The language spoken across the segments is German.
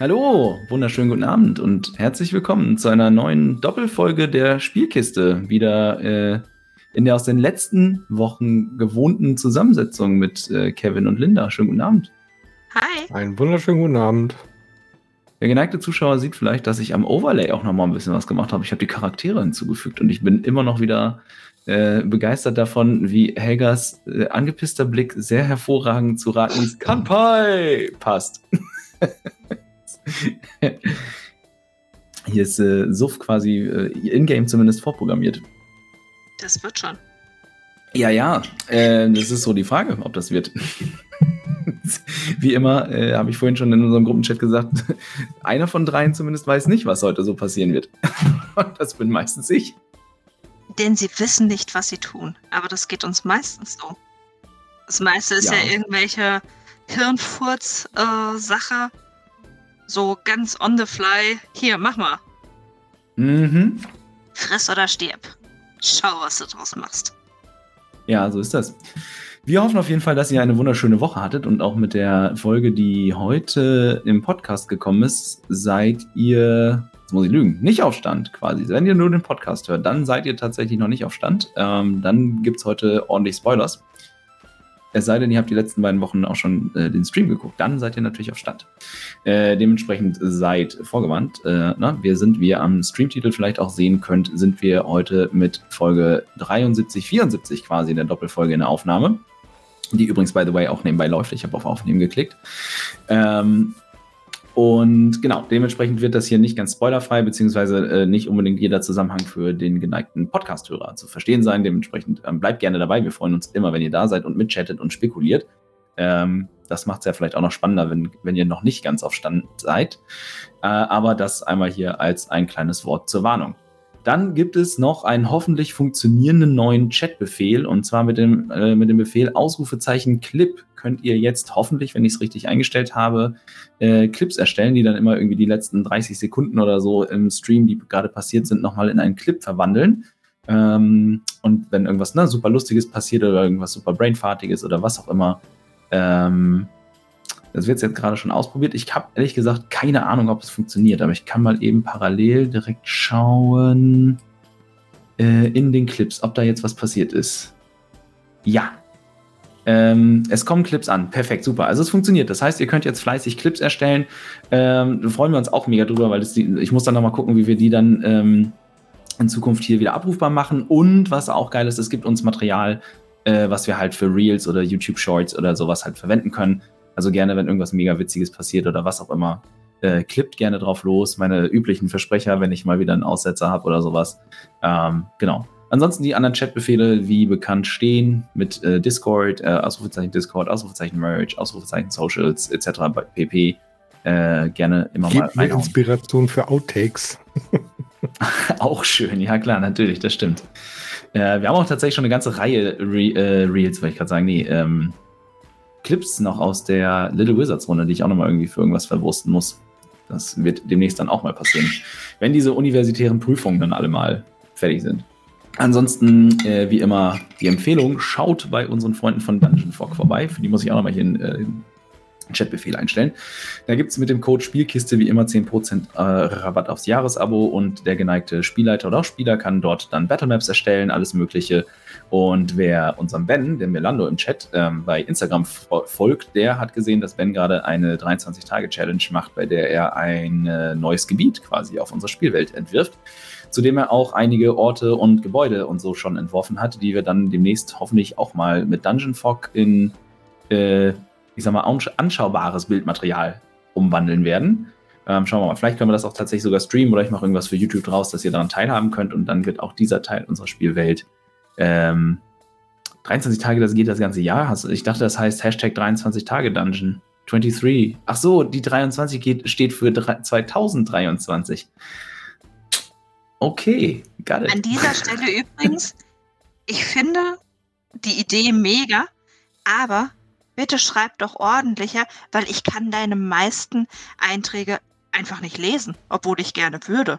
Hallo, wunderschönen guten Abend und herzlich willkommen zu einer neuen Doppelfolge der Spielkiste. Wieder äh, in der aus den letzten Wochen gewohnten Zusammensetzung mit äh, Kevin und Linda. Schönen guten Abend. Hi. Einen wunderschönen guten Abend. Der geneigte Zuschauer sieht vielleicht, dass ich am Overlay auch noch mal ein bisschen was gemacht habe. Ich habe die Charaktere hinzugefügt und ich bin immer noch wieder äh, begeistert davon, wie Helgas äh, angepisster Blick sehr hervorragend zu Ratnis Kanpai passt. Hier ist äh, Suff quasi äh, in-game zumindest vorprogrammiert. Das wird schon. Ja, ja, äh, das ist so die Frage, ob das wird. Wie immer, äh, habe ich vorhin schon in unserem Gruppenchat gesagt, einer von dreien zumindest weiß nicht, was heute so passieren wird. das bin meistens ich. Denn sie wissen nicht, was sie tun. Aber das geht uns meistens so. Das meiste ist ja, Ja. ja irgendwelche Hirnfurz-Sache. So ganz on the fly. Hier, mach mal. Mhm. Friss oder stirb. Schau, was du draus machst. Ja, so ist das. Wir hoffen auf jeden Fall, dass ihr eine wunderschöne Woche hattet und auch mit der Folge, die heute im Podcast gekommen ist, seid ihr, jetzt muss ich lügen, nicht auf Stand quasi. Wenn ihr nur den Podcast hört, dann seid ihr tatsächlich noch nicht auf Stand. Ähm, dann gibt es heute ordentlich Spoilers. Es sei denn, ihr habt die letzten beiden Wochen auch schon äh, den Stream geguckt, dann seid ihr natürlich auf Stand. Äh, dementsprechend seid vorgewarnt. Äh, na, wir sind, wie ihr am Streamtitel vielleicht auch sehen könnt, sind wir heute mit Folge 73, 74 quasi in der Doppelfolge in der Aufnahme. Die übrigens, by the way, auch nebenbei läuft. Ich habe auf Aufnehmen geklickt. Ähm, und genau, dementsprechend wird das hier nicht ganz spoilerfrei, beziehungsweise äh, nicht unbedingt jeder Zusammenhang für den geneigten Podcast-Hörer zu verstehen sein. Dementsprechend ähm, bleibt gerne dabei. Wir freuen uns immer, wenn ihr da seid und mitchattet und spekuliert. Ähm, das macht es ja vielleicht auch noch spannender, wenn, wenn ihr noch nicht ganz auf Stand seid. Äh, aber das einmal hier als ein kleines Wort zur Warnung. Dann gibt es noch einen hoffentlich funktionierenden neuen Chatbefehl und zwar mit dem, äh, mit dem Befehl Ausrufezeichen Clip könnt ihr jetzt hoffentlich, wenn ich es richtig eingestellt habe, äh, Clips erstellen, die dann immer irgendwie die letzten 30 Sekunden oder so im Stream, die gerade passiert sind, nochmal in einen Clip verwandeln. Ähm, und wenn irgendwas ne, super Lustiges passiert oder irgendwas super Brainfartiges oder was auch immer, ähm, das wird jetzt gerade schon ausprobiert. Ich habe ehrlich gesagt keine Ahnung, ob es funktioniert, aber ich kann mal eben parallel direkt schauen äh, in den Clips, ob da jetzt was passiert ist. Ja. Ähm, es kommen Clips an. Perfekt, super. Also es funktioniert. Das heißt, ihr könnt jetzt fleißig Clips erstellen. Ähm, freuen wir uns auch mega drüber, weil das ich muss dann nochmal gucken, wie wir die dann ähm, in Zukunft hier wieder abrufbar machen. Und was auch geil ist, es gibt uns Material, äh, was wir halt für Reels oder YouTube Shorts oder sowas halt verwenden können. Also gerne, wenn irgendwas mega Witziges passiert oder was auch immer, äh, klippt gerne drauf los. Meine üblichen Versprecher, wenn ich mal wieder einen Aussetzer habe oder sowas. Ähm, genau. Ansonsten die anderen Chatbefehle, wie bekannt, stehen mit äh, Discord, äh, Ausrufezeichen Discord, Ausrufezeichen Merge, Ausrufezeichen Socials etc. bei pp. Äh, gerne immer mal Gibt mir. Inspiration für Outtakes. Auch schön, ja klar, natürlich, das stimmt. Äh, wir haben auch tatsächlich schon eine ganze Reihe Re äh, Reels, wollte ich gerade sagen, nee, ähm, Clips noch aus der Little Wizards Runde, die ich auch nochmal irgendwie für irgendwas verwursten muss. Das wird demnächst dann auch mal passieren. Wenn diese universitären Prüfungen dann alle mal fertig sind. Ansonsten, äh, wie immer, die Empfehlung, schaut bei unseren Freunden von Dungeon Fog vorbei. Für die muss ich auch nochmal hier einen äh, Chatbefehl einstellen. Da gibt es mit dem Code Spielkiste wie immer 10% äh, Rabatt aufs Jahresabo und der geneigte Spielleiter oder auch Spieler kann dort dann Battlemaps erstellen, alles Mögliche. Und wer unserem Ben, dem Melando im Chat, ähm, bei Instagram fo- folgt, der hat gesehen, dass Ben gerade eine 23-Tage-Challenge macht, bei der er ein äh, neues Gebiet quasi auf unserer Spielwelt entwirft, zu dem er auch einige Orte und Gebäude und so schon entworfen hat, die wir dann demnächst hoffentlich auch mal mit Dungeon Fog in, äh, ich sag mal, ansch- anschaubares Bildmaterial umwandeln werden. Ähm, schauen wir mal, vielleicht können wir das auch tatsächlich sogar streamen oder ich mache irgendwas für YouTube draus, dass ihr daran teilhaben könnt und dann wird auch dieser Teil unserer Spielwelt ähm, 23 Tage, das geht das ganze Jahr. Ich dachte, das heißt Hashtag 23 Tage Dungeon. 23. Ach so, die 23 geht, steht für drei- 2023. Okay, got it. An dieser Stelle übrigens, ich finde die Idee mega, aber bitte schreib doch ordentlicher, weil ich kann deine meisten Einträge einfach nicht lesen, obwohl ich gerne würde.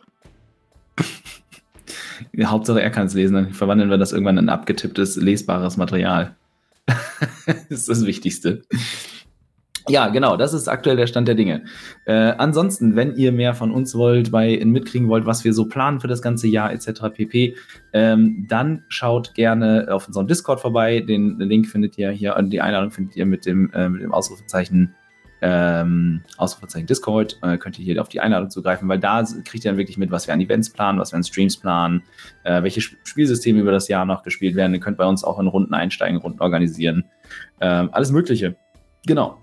Hauptsache, er kann es lesen, dann verwandeln wir das irgendwann in abgetipptes, lesbares Material. das ist das Wichtigste. Ja, genau, das ist aktuell der Stand der Dinge. Äh, ansonsten, wenn ihr mehr von uns wollt, bei mitkriegen wollt, was wir so planen für das ganze Jahr etc. pp, ähm, dann schaut gerne auf unserem Discord vorbei. Den Link findet ihr hier, die Einladung findet ihr mit dem, äh, mit dem Ausrufezeichen ähm, Ausrufezeichen Discord, äh, könnt ihr hier auf die Einladung zugreifen, weil da kriegt ihr dann wirklich mit, was wir an Events planen, was wir an Streams planen, äh, welche Spielsysteme über das Jahr noch gespielt werden. Ihr könnt bei uns auch in Runden einsteigen, Runden organisieren. Ähm, alles Mögliche. Genau.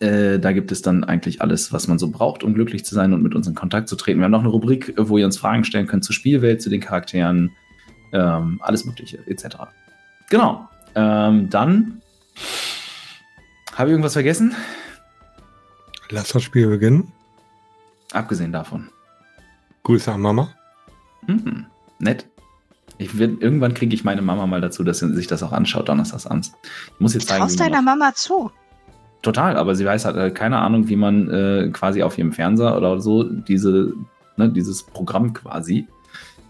Äh, da gibt es dann eigentlich alles, was man so braucht, um glücklich zu sein und mit uns in Kontakt zu treten. Wir haben noch eine Rubrik, wo ihr uns Fragen stellen könnt zur Spielwelt, zu den Charakteren, ähm, alles Mögliche, etc. Genau. Ähm, dann habe ich irgendwas vergessen? Lass das Spiel beginnen. Abgesehen davon. Grüße an Mama. Mhm. Nett. Ich will, irgendwann kriege ich meine Mama mal dazu, dass sie sich das auch anschaut, donnerstagsabends. Ich muss jetzt zeigen. Traust deiner Mama zu? Total, aber sie weiß halt äh, keine Ahnung, wie man äh, quasi auf ihrem Fernseher oder so diese, ne, dieses Programm quasi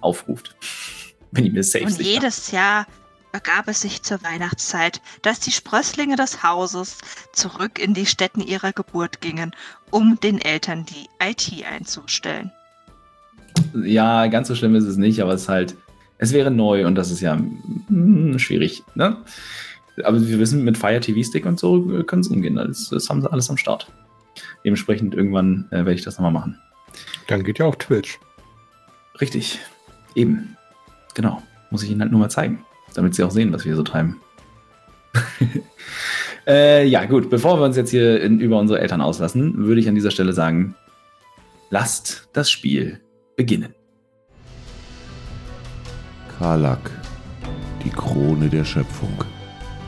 aufruft. Wenn ich mir safe Und sicher. jedes Jahr begab es sich zur Weihnachtszeit, dass die Sprösslinge des Hauses zurück in die Stätten ihrer Geburt gingen, um den Eltern die IT einzustellen. Ja, ganz so schlimm ist es nicht, aber es ist halt, es wäre neu und das ist ja mm, schwierig. Ne? Aber wir wissen, mit Fire TV Stick und so äh, können sie umgehen. Das, das haben sie alles am Start. Dementsprechend irgendwann äh, werde ich das nochmal machen. Dann geht ja auch Twitch. Richtig. Eben. Genau. Muss ich ihnen halt nur mal zeigen, damit sie auch sehen, was wir so treiben. äh, ja, gut. Bevor wir uns jetzt hier in, über unsere Eltern auslassen, würde ich an dieser Stelle sagen, lasst das Spiel beginnen. Karlak, die Krone der Schöpfung.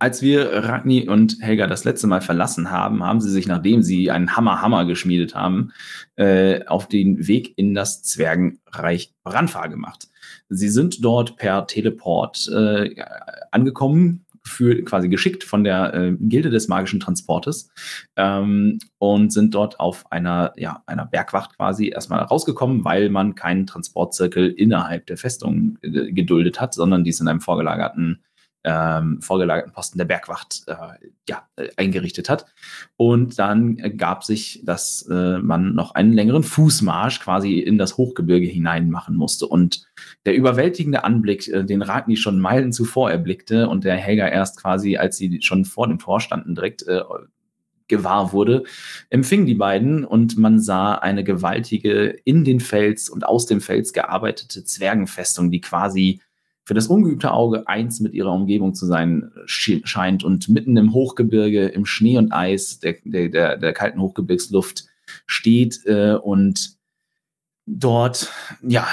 Als wir Ragni und Helga das letzte Mal verlassen haben, haben sie sich, nachdem sie einen Hammer-Hammer geschmiedet haben, äh, auf den Weg in das Zwergenreich Brandfahr gemacht. Sie sind dort per Teleport äh, angekommen, für, quasi geschickt von der äh, Gilde des magischen Transportes ähm, und sind dort auf einer, ja, einer Bergwacht quasi erstmal rausgekommen, weil man keinen Transportzirkel innerhalb der Festung äh, geduldet hat, sondern dies in einem vorgelagerten ähm, vorgelagerten Posten der Bergwacht äh, ja, äh, eingerichtet hat. Und dann gab sich, dass äh, man noch einen längeren Fußmarsch quasi in das Hochgebirge hinein machen musste. Und der überwältigende Anblick, äh, den Ragni schon Meilen zuvor erblickte und der Helga erst quasi, als sie schon vor dem Tor standen, direkt äh, gewahr wurde, empfing die beiden und man sah eine gewaltige in den Fels und aus dem Fels gearbeitete Zwergenfestung, die quasi für das ungeübte Auge eins mit ihrer Umgebung zu sein scheint. Und mitten im Hochgebirge, im Schnee und Eis der, der, der, der kalten Hochgebirgsluft steht äh, und dort ja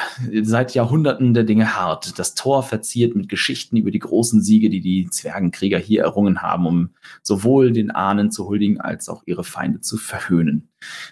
seit Jahrhunderten der Dinge hart. Das Tor verziert mit Geschichten über die großen Siege, die die Zwergenkrieger hier errungen haben, um sowohl den Ahnen zu huldigen als auch ihre Feinde zu verhöhnen.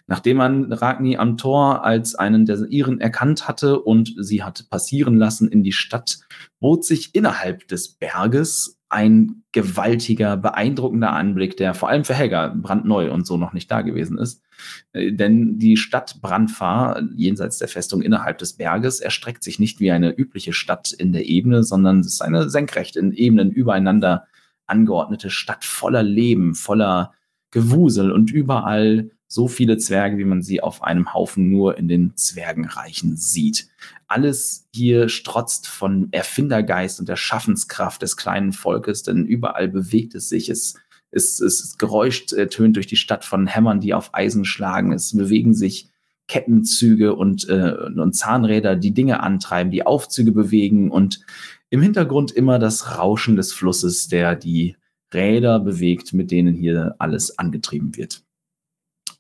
Nachdem man Ragni am Tor als einen der ihren erkannt hatte und sie hatte passieren lassen in die Stadt, bot sich innerhalb des Berges ein gewaltiger, beeindruckender Anblick, der vor allem für Helga brandneu und so noch nicht da gewesen ist. Äh, denn die Stadt Brandfahr, jenseits der Festung innerhalb des Berges, erstreckt sich nicht wie eine übliche Stadt in der Ebene, sondern es ist eine senkrecht in Ebenen übereinander angeordnete Stadt voller Leben, voller Gewusel und überall so viele Zwerge, wie man sie auf einem Haufen nur in den Zwergenreichen sieht. Alles hier strotzt von Erfindergeist und der Schaffenskraft des kleinen Volkes, denn überall bewegt es sich. Es, es, es Geräusch äh, tönt durch die Stadt von Hämmern, die auf Eisen schlagen. Es bewegen sich Kettenzüge und, äh, und Zahnräder, die Dinge antreiben, die Aufzüge bewegen und im Hintergrund immer das Rauschen des Flusses, der die Räder bewegt, mit denen hier alles angetrieben wird.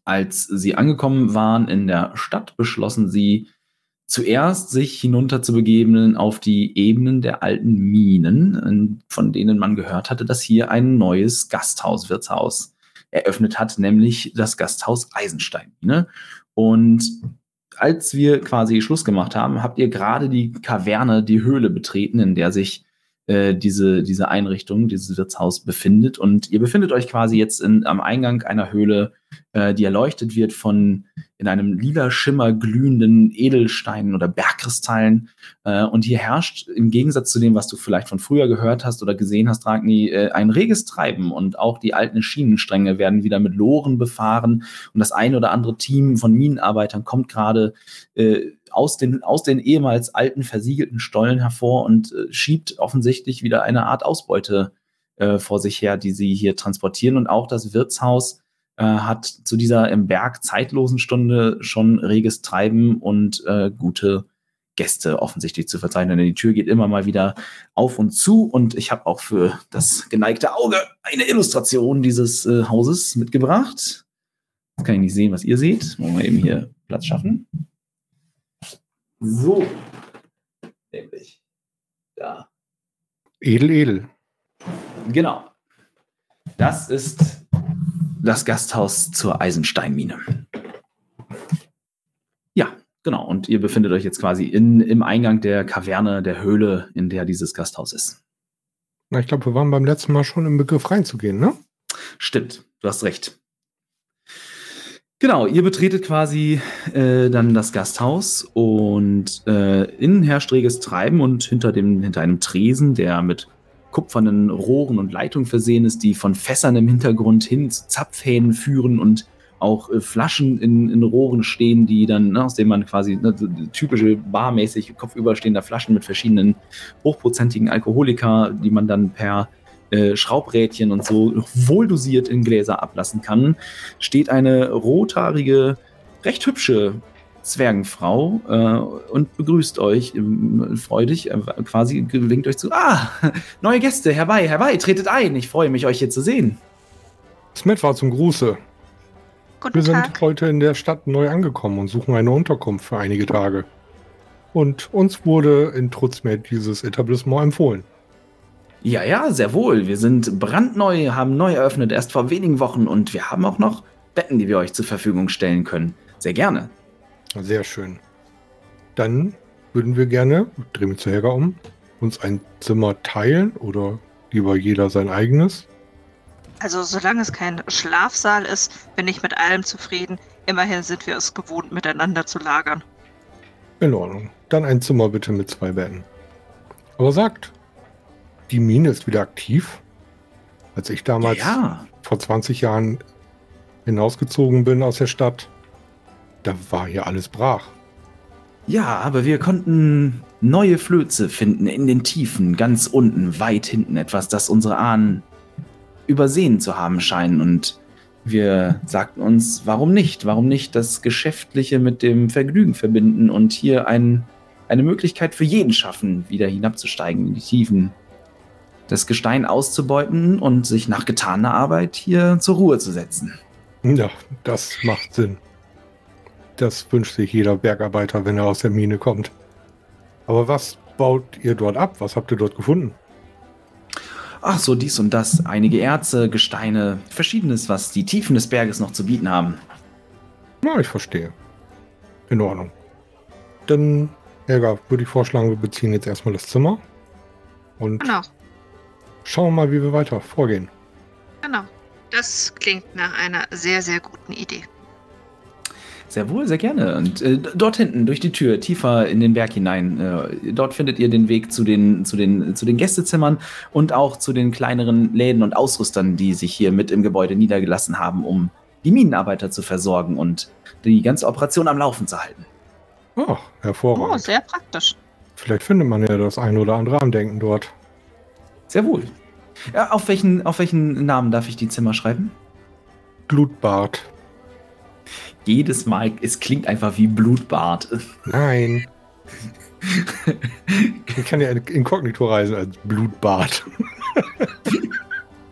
Als sie angekommen waren in der Stadt, beschlossen sie, zuerst sich hinunter zu begeben auf die Ebenen der alten Minen, von denen man gehört hatte, dass hier ein neues Gasthaus, Wirtshaus eröffnet hat, nämlich das Gasthaus Eisensteinmine. Und als wir quasi Schluss gemacht haben, habt ihr gerade die Kaverne, die Höhle betreten, in der sich äh, diese, diese Einrichtung, dieses Wirtshaus befindet. Und ihr befindet euch quasi jetzt in, am Eingang einer Höhle, äh, die erleuchtet wird von in einem lila Schimmer glühenden Edelsteinen oder Bergkristallen. Äh, und hier herrscht im Gegensatz zu dem, was du vielleicht von früher gehört hast oder gesehen hast, Ragni, äh, ein reges Treiben. Und auch die alten Schienenstränge werden wieder mit Loren befahren. Und das ein oder andere Team von Minenarbeitern kommt gerade aus den, aus den ehemals alten versiegelten Stollen hervor und schiebt offensichtlich wieder eine Art Ausbeute vor sich her, die sie hier transportieren. Und auch das Wirtshaus äh, hat zu dieser im Berg zeitlosen Stunde schon reges Treiben und äh, gute Gäste offensichtlich zu verzeichnen. Denn die Tür geht immer mal wieder auf und zu. Und ich habe auch für das geneigte Auge eine Illustration dieses äh, Hauses mitgebracht. Jetzt kann ich nicht sehen, was ihr seht. Wollen wir eben hier Platz schaffen. So. Nämlich. Da. Edel, edel. Genau. Das ist das Gasthaus zur Eisensteinmine. Ja, genau. Und ihr befindet euch jetzt quasi in, im Eingang der Kaverne, der Höhle, in der dieses Gasthaus ist. Na, ich glaube, wir waren beim letzten Mal schon im Begriff reinzugehen, ne? Stimmt, du hast recht. Genau, ihr betretet quasi äh, dann das Gasthaus und äh, innen herrscht reges Treiben und hinter, dem, hinter einem Tresen, der mit kupfernen Rohren und Leitungen versehen ist, die von Fässern im Hintergrund hin zu Zapfhähnen führen und auch äh, Flaschen in, in Rohren stehen, die dann, ne, aus denen man quasi ne, typische barmäßig kopfüberstehender Flaschen mit verschiedenen hochprozentigen Alkoholika, die man dann per äh, Schraubrädchen und so wohldosiert in Gläser ablassen kann, steht eine rothaarige, recht hübsche Zwergenfrau äh, und begrüßt euch ähm, freudig, äh, quasi winkt euch zu. Ah, neue Gäste, herbei, herbei, tretet ein. Ich freue mich, euch hier zu sehen. Smith war zum Gruße. Guten Wir sind Tag. heute in der Stadt neu angekommen und suchen eine Unterkunft für einige Tage. Und uns wurde in Trutzmed dieses Etablissement empfohlen. Ja, ja, sehr wohl. Wir sind brandneu, haben neu eröffnet, erst vor wenigen Wochen und wir haben auch noch Betten, die wir euch zur Verfügung stellen können. Sehr gerne. Sehr schön. Dann würden wir gerne, drehen wir zu Helga um, uns ein Zimmer teilen oder lieber jeder sein eigenes. Also solange es kein Schlafsaal ist, bin ich mit allem zufrieden. Immerhin sind wir es gewohnt, miteinander zu lagern. In Ordnung. Dann ein Zimmer bitte mit zwei Betten. Aber sagt, die Mine ist wieder aktiv. Als ich damals ja, vor 20 Jahren hinausgezogen bin aus der Stadt, da war hier alles brach. ja, aber wir konnten neue Flöze finden in den Tiefen, ganz unten, weit hinten. Etwas, das unsere Ahnen übersehen zu haben scheinen. Und wir sagten uns, warum nicht? Warum nicht das Geschäftliche mit dem Vergnügen verbinden und hier ein, eine Möglichkeit für jeden schaffen, wieder hinabzusteigen in die Tiefen, das Gestein auszubeuten und sich nach getaner Arbeit hier zur Ruhe zu setzen. Ja, das macht Sinn. Das wünscht sich jeder Bergarbeiter, wenn er aus der Mine kommt. Aber was baut ihr dort ab? Was habt ihr dort gefunden? Ach so, dies und das. Einige Erze, Gesteine, verschiedenes, was die Tiefen des Berges noch zu bieten haben. Na, ich verstehe. In Ordnung. Dann, Helga, würde ich vorschlagen, wir beziehen jetzt erstmal das Zimmer. Und Genau, schauen mal, wie wir weiter vorgehen. genau. Das klingt nach einer sehr, sehr guten Idee. Sehr wohl, sehr gerne. Und äh, dort hinten, durch die Tür, tiefer in den Berg hinein, äh, dort findet ihr den Weg zu den, zu, den, zu den Gästezimmern und auch zu den kleineren Läden und Ausrüstern, die sich hier mit im Gebäude niedergelassen haben, um die Minenarbeiter zu versorgen und die ganze Operation am Laufen zu halten. Oh, hervorragend. sehr praktisch. Vielleicht findet man ja das ein oder andere Andenken dort. Sehr wohl. Ja, auf, welchen, auf welchen Namen darf ich die Zimmer schreiben? Blutbad. Jedes Mal, es klingt einfach wie Blutbad. Nein. ich kann ja inkognito reisen als Blutbad.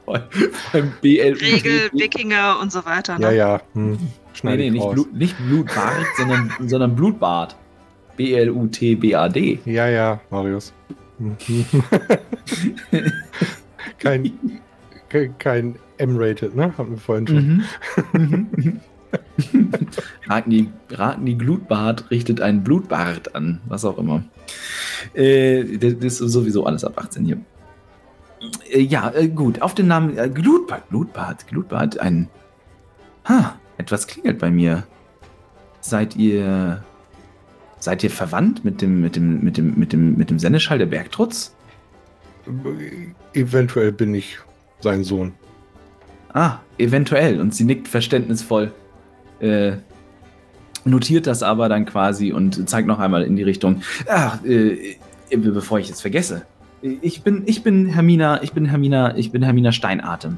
Beim BLU. Regel, Wikinger und so weiter. Ja, Ne? ja. Hm. Nee, Schneide nee, ich nicht, raus. Blut, nicht Blutbad, sondern, sondern Blutbad. B-L-U-T-B-A-D. Ja, ja, Marius. Kein kein, kein M-Rated, ne? Haben wir vorhin schon. Mhm. Ragni, Ragni Glutbart richtet einen Blutbart an, was auch immer. Äh, das ist sowieso alles ab 18 hier. Äh, ja, äh, gut. Auf den Namen äh, Glutbart, Glutbart, Glutbart, ein. Ha, etwas klingelt bei mir. Seid ihr. Seid ihr verwandt mit dem, mit dem, mit dem, mit dem, mit dem Senneschall der Bergtrutz? Eventuell bin ich sein Sohn. Ah, eventuell. Und sie nickt verständnisvoll. Äh, notiert das aber dann quasi und zeigt noch einmal in die Richtung. Ach, äh, bevor ich es vergesse. Ich bin, ich bin Hermina, ich bin Hermina, ich bin Hermina Steinatem.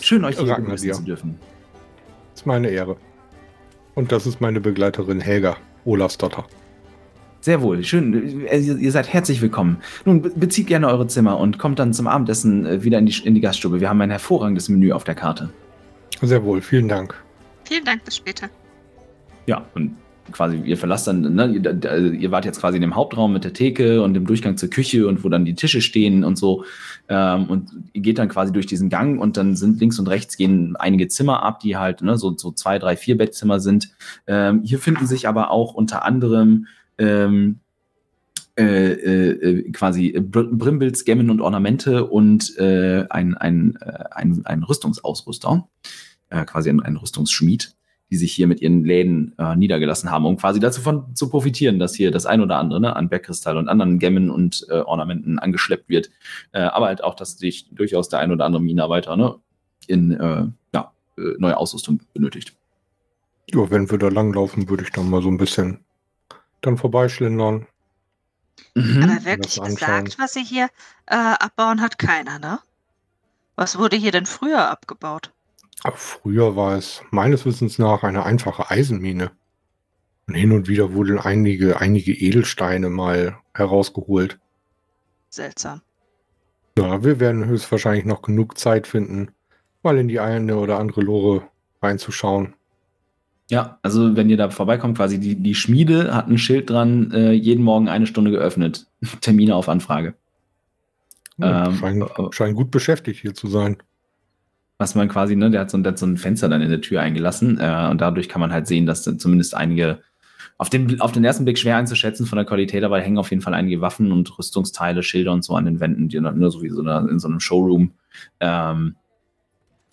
Schön, euch hier begrüßen zu dürfen. Das ist meine Ehre. Und das ist meine Begleiterin Helga, Olafs Dotter. Sehr wohl, schön. Äh, ihr seid herzlich willkommen. Nun, bezieht gerne eure Zimmer und kommt dann zum Abendessen äh, wieder in die, in die Gaststube. Wir haben ein hervorragendes Menü auf der Karte. Sehr wohl, vielen Dank. Vielen Dank, bis später. Ja, und quasi, ihr verlasst dann, ne, ihr, also ihr, wart jetzt quasi in dem Hauptraum mit der Theke und dem Durchgang zur Küche und wo dann die Tische stehen und so. Ähm, und ihr geht dann quasi durch diesen Gang und dann sind links und rechts gehen einige Zimmer ab, die halt ne, so, so zwei, drei, vier Bettzimmer sind. Ähm, hier finden sich aber auch unter anderem ähm, äh, äh, quasi Brimbilds, Gemmen und Ornamente und äh, ein, ein, äh, ein, ein Rüstungsausrüster, äh, quasi ein, ein Rüstungsschmied die sich hier mit ihren Läden äh, niedergelassen haben, um quasi dazu von, zu profitieren, dass hier das ein oder andere ne, an Bergkristall und anderen Gemmen und äh, Ornamenten angeschleppt wird. Äh, aber halt auch, dass sich durchaus der ein oder andere Minenarbeiter ne, in äh, ja, äh, neue Ausrüstung benötigt. Ja, wenn wir da langlaufen, würde ich dann mal so ein bisschen dann vorbeischlendern. Mhm. Aber wirklich gesagt, was sie hier äh, abbauen, hat keiner, ne? Was wurde hier denn früher abgebaut? Früher war es meines Wissens nach eine einfache Eisenmine. Und hin und wieder wurden einige, einige Edelsteine mal herausgeholt. Seltsam. Ja, wir werden höchstwahrscheinlich noch genug Zeit finden, mal in die eine oder andere Lore reinzuschauen. Ja, also wenn ihr da vorbeikommt, quasi die, die Schmiede hat ein Schild dran, äh, jeden Morgen eine Stunde geöffnet. Termine auf Anfrage. Ja, ähm, scheinen, äh, scheinen gut beschäftigt hier zu sein was man quasi, ne, der hat so, der hat so ein Fenster dann in der Tür eingelassen äh, und dadurch kann man halt sehen, dass zumindest einige auf den, auf den ersten Blick schwer einzuschätzen von der Qualität, aber hängen auf jeden Fall einige Waffen und Rüstungsteile, Schilder und so an den Wänden, die nur so wie so eine, in so einem Showroom, ähm,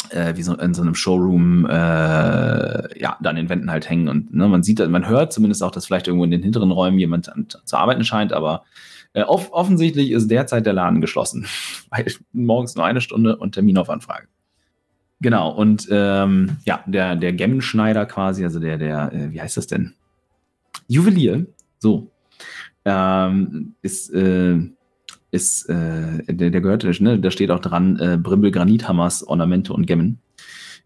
äh, wie so in so einem Showroom, äh, ja, da an den Wänden halt hängen und ne, man sieht, man hört zumindest auch, dass vielleicht irgendwo in den hinteren Räumen jemand an, zu arbeiten scheint, aber äh, off offensichtlich ist derzeit der Laden geschlossen, weil morgens nur eine Stunde und Termin auf Anfrage. Genau, und ähm, ja, der, der Gemmenschneider quasi, also der, der, äh, wie heißt das denn? Juwelier, so, ähm, ist, äh, ist, äh, der, der gehört, ne, da steht auch dran, äh, Brimbel Granithammers, Ornamente und Gemmen.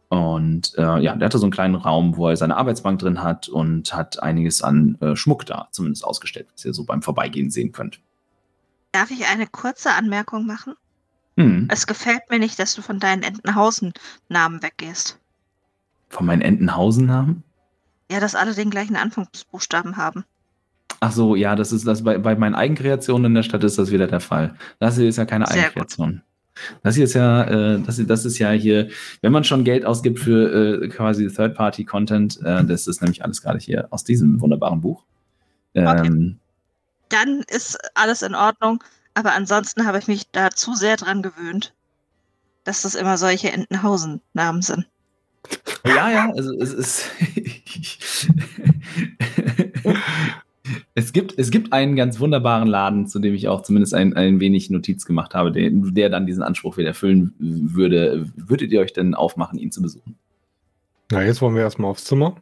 Und äh, ja, der hatte so einen kleinen Raum, wo er seine Arbeitsbank drin hat und hat einiges an äh, Schmuck da zumindest ausgestellt, was ihr so beim Vorbeigehen sehen könnt. Darf ich eine kurze Anmerkung machen? Hm. Es gefällt mir nicht, dass du von deinen Entenhausen-Namen weggehst. Von meinen Entenhausen-Namen? Ja, dass alle den gleichen Anfangsbuchstaben haben. Ach so, ja, das ist das bei, bei meinen Eigenkreationen in der Stadt ist das wieder der Fall. Das hier ist ja keine Sehr Eigenkreation. Gut. Das hier ist ja, äh, das, das ist ja hier, wenn man schon Geld ausgibt für äh, quasi Third-Party-Content, äh, das ist nämlich alles gerade hier aus diesem wunderbaren Buch. Ähm, okay. Dann ist alles in Ordnung. Aber ansonsten habe ich mich da zu sehr dran gewöhnt, dass das immer solche Entenhausen-Namen sind. Ja, ja, also es ist. es, gibt, es gibt einen ganz wunderbaren Laden, zu dem ich auch zumindest ein, ein wenig Notiz gemacht habe, der, der dann diesen Anspruch wieder erfüllen würde. Würdet ihr euch denn aufmachen, ihn zu besuchen? Na, jetzt wollen wir erstmal aufs Zimmer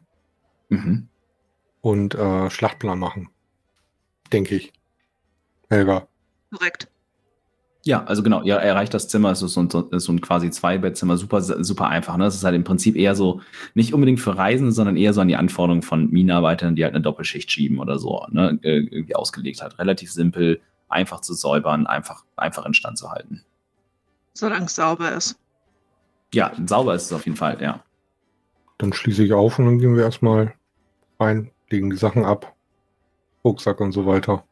mhm. und äh, Schlachtplan machen. Denke ich. Helga. Korrekt. Ja, also genau, ihr erreicht das Zimmer, es ist so ein, so ein quasi Zwei-Bettzimmer, super, super einfach. Ne? Es ist halt im Prinzip eher so, nicht unbedingt für Reisende, sondern eher so an die Anforderungen von Minenarbeitern, die halt eine Doppelschicht schieben oder so, ne? Äh, irgendwie ausgelegt hat. Relativ simpel, einfach zu säubern, einfach, einfach instand zu halten. Solange es sauber ist. Ja, sauber ist es auf jeden Fall, ja. Dann schließe ich auf und dann gehen wir erstmal rein, legen die Sachen ab, Rucksack und so weiter.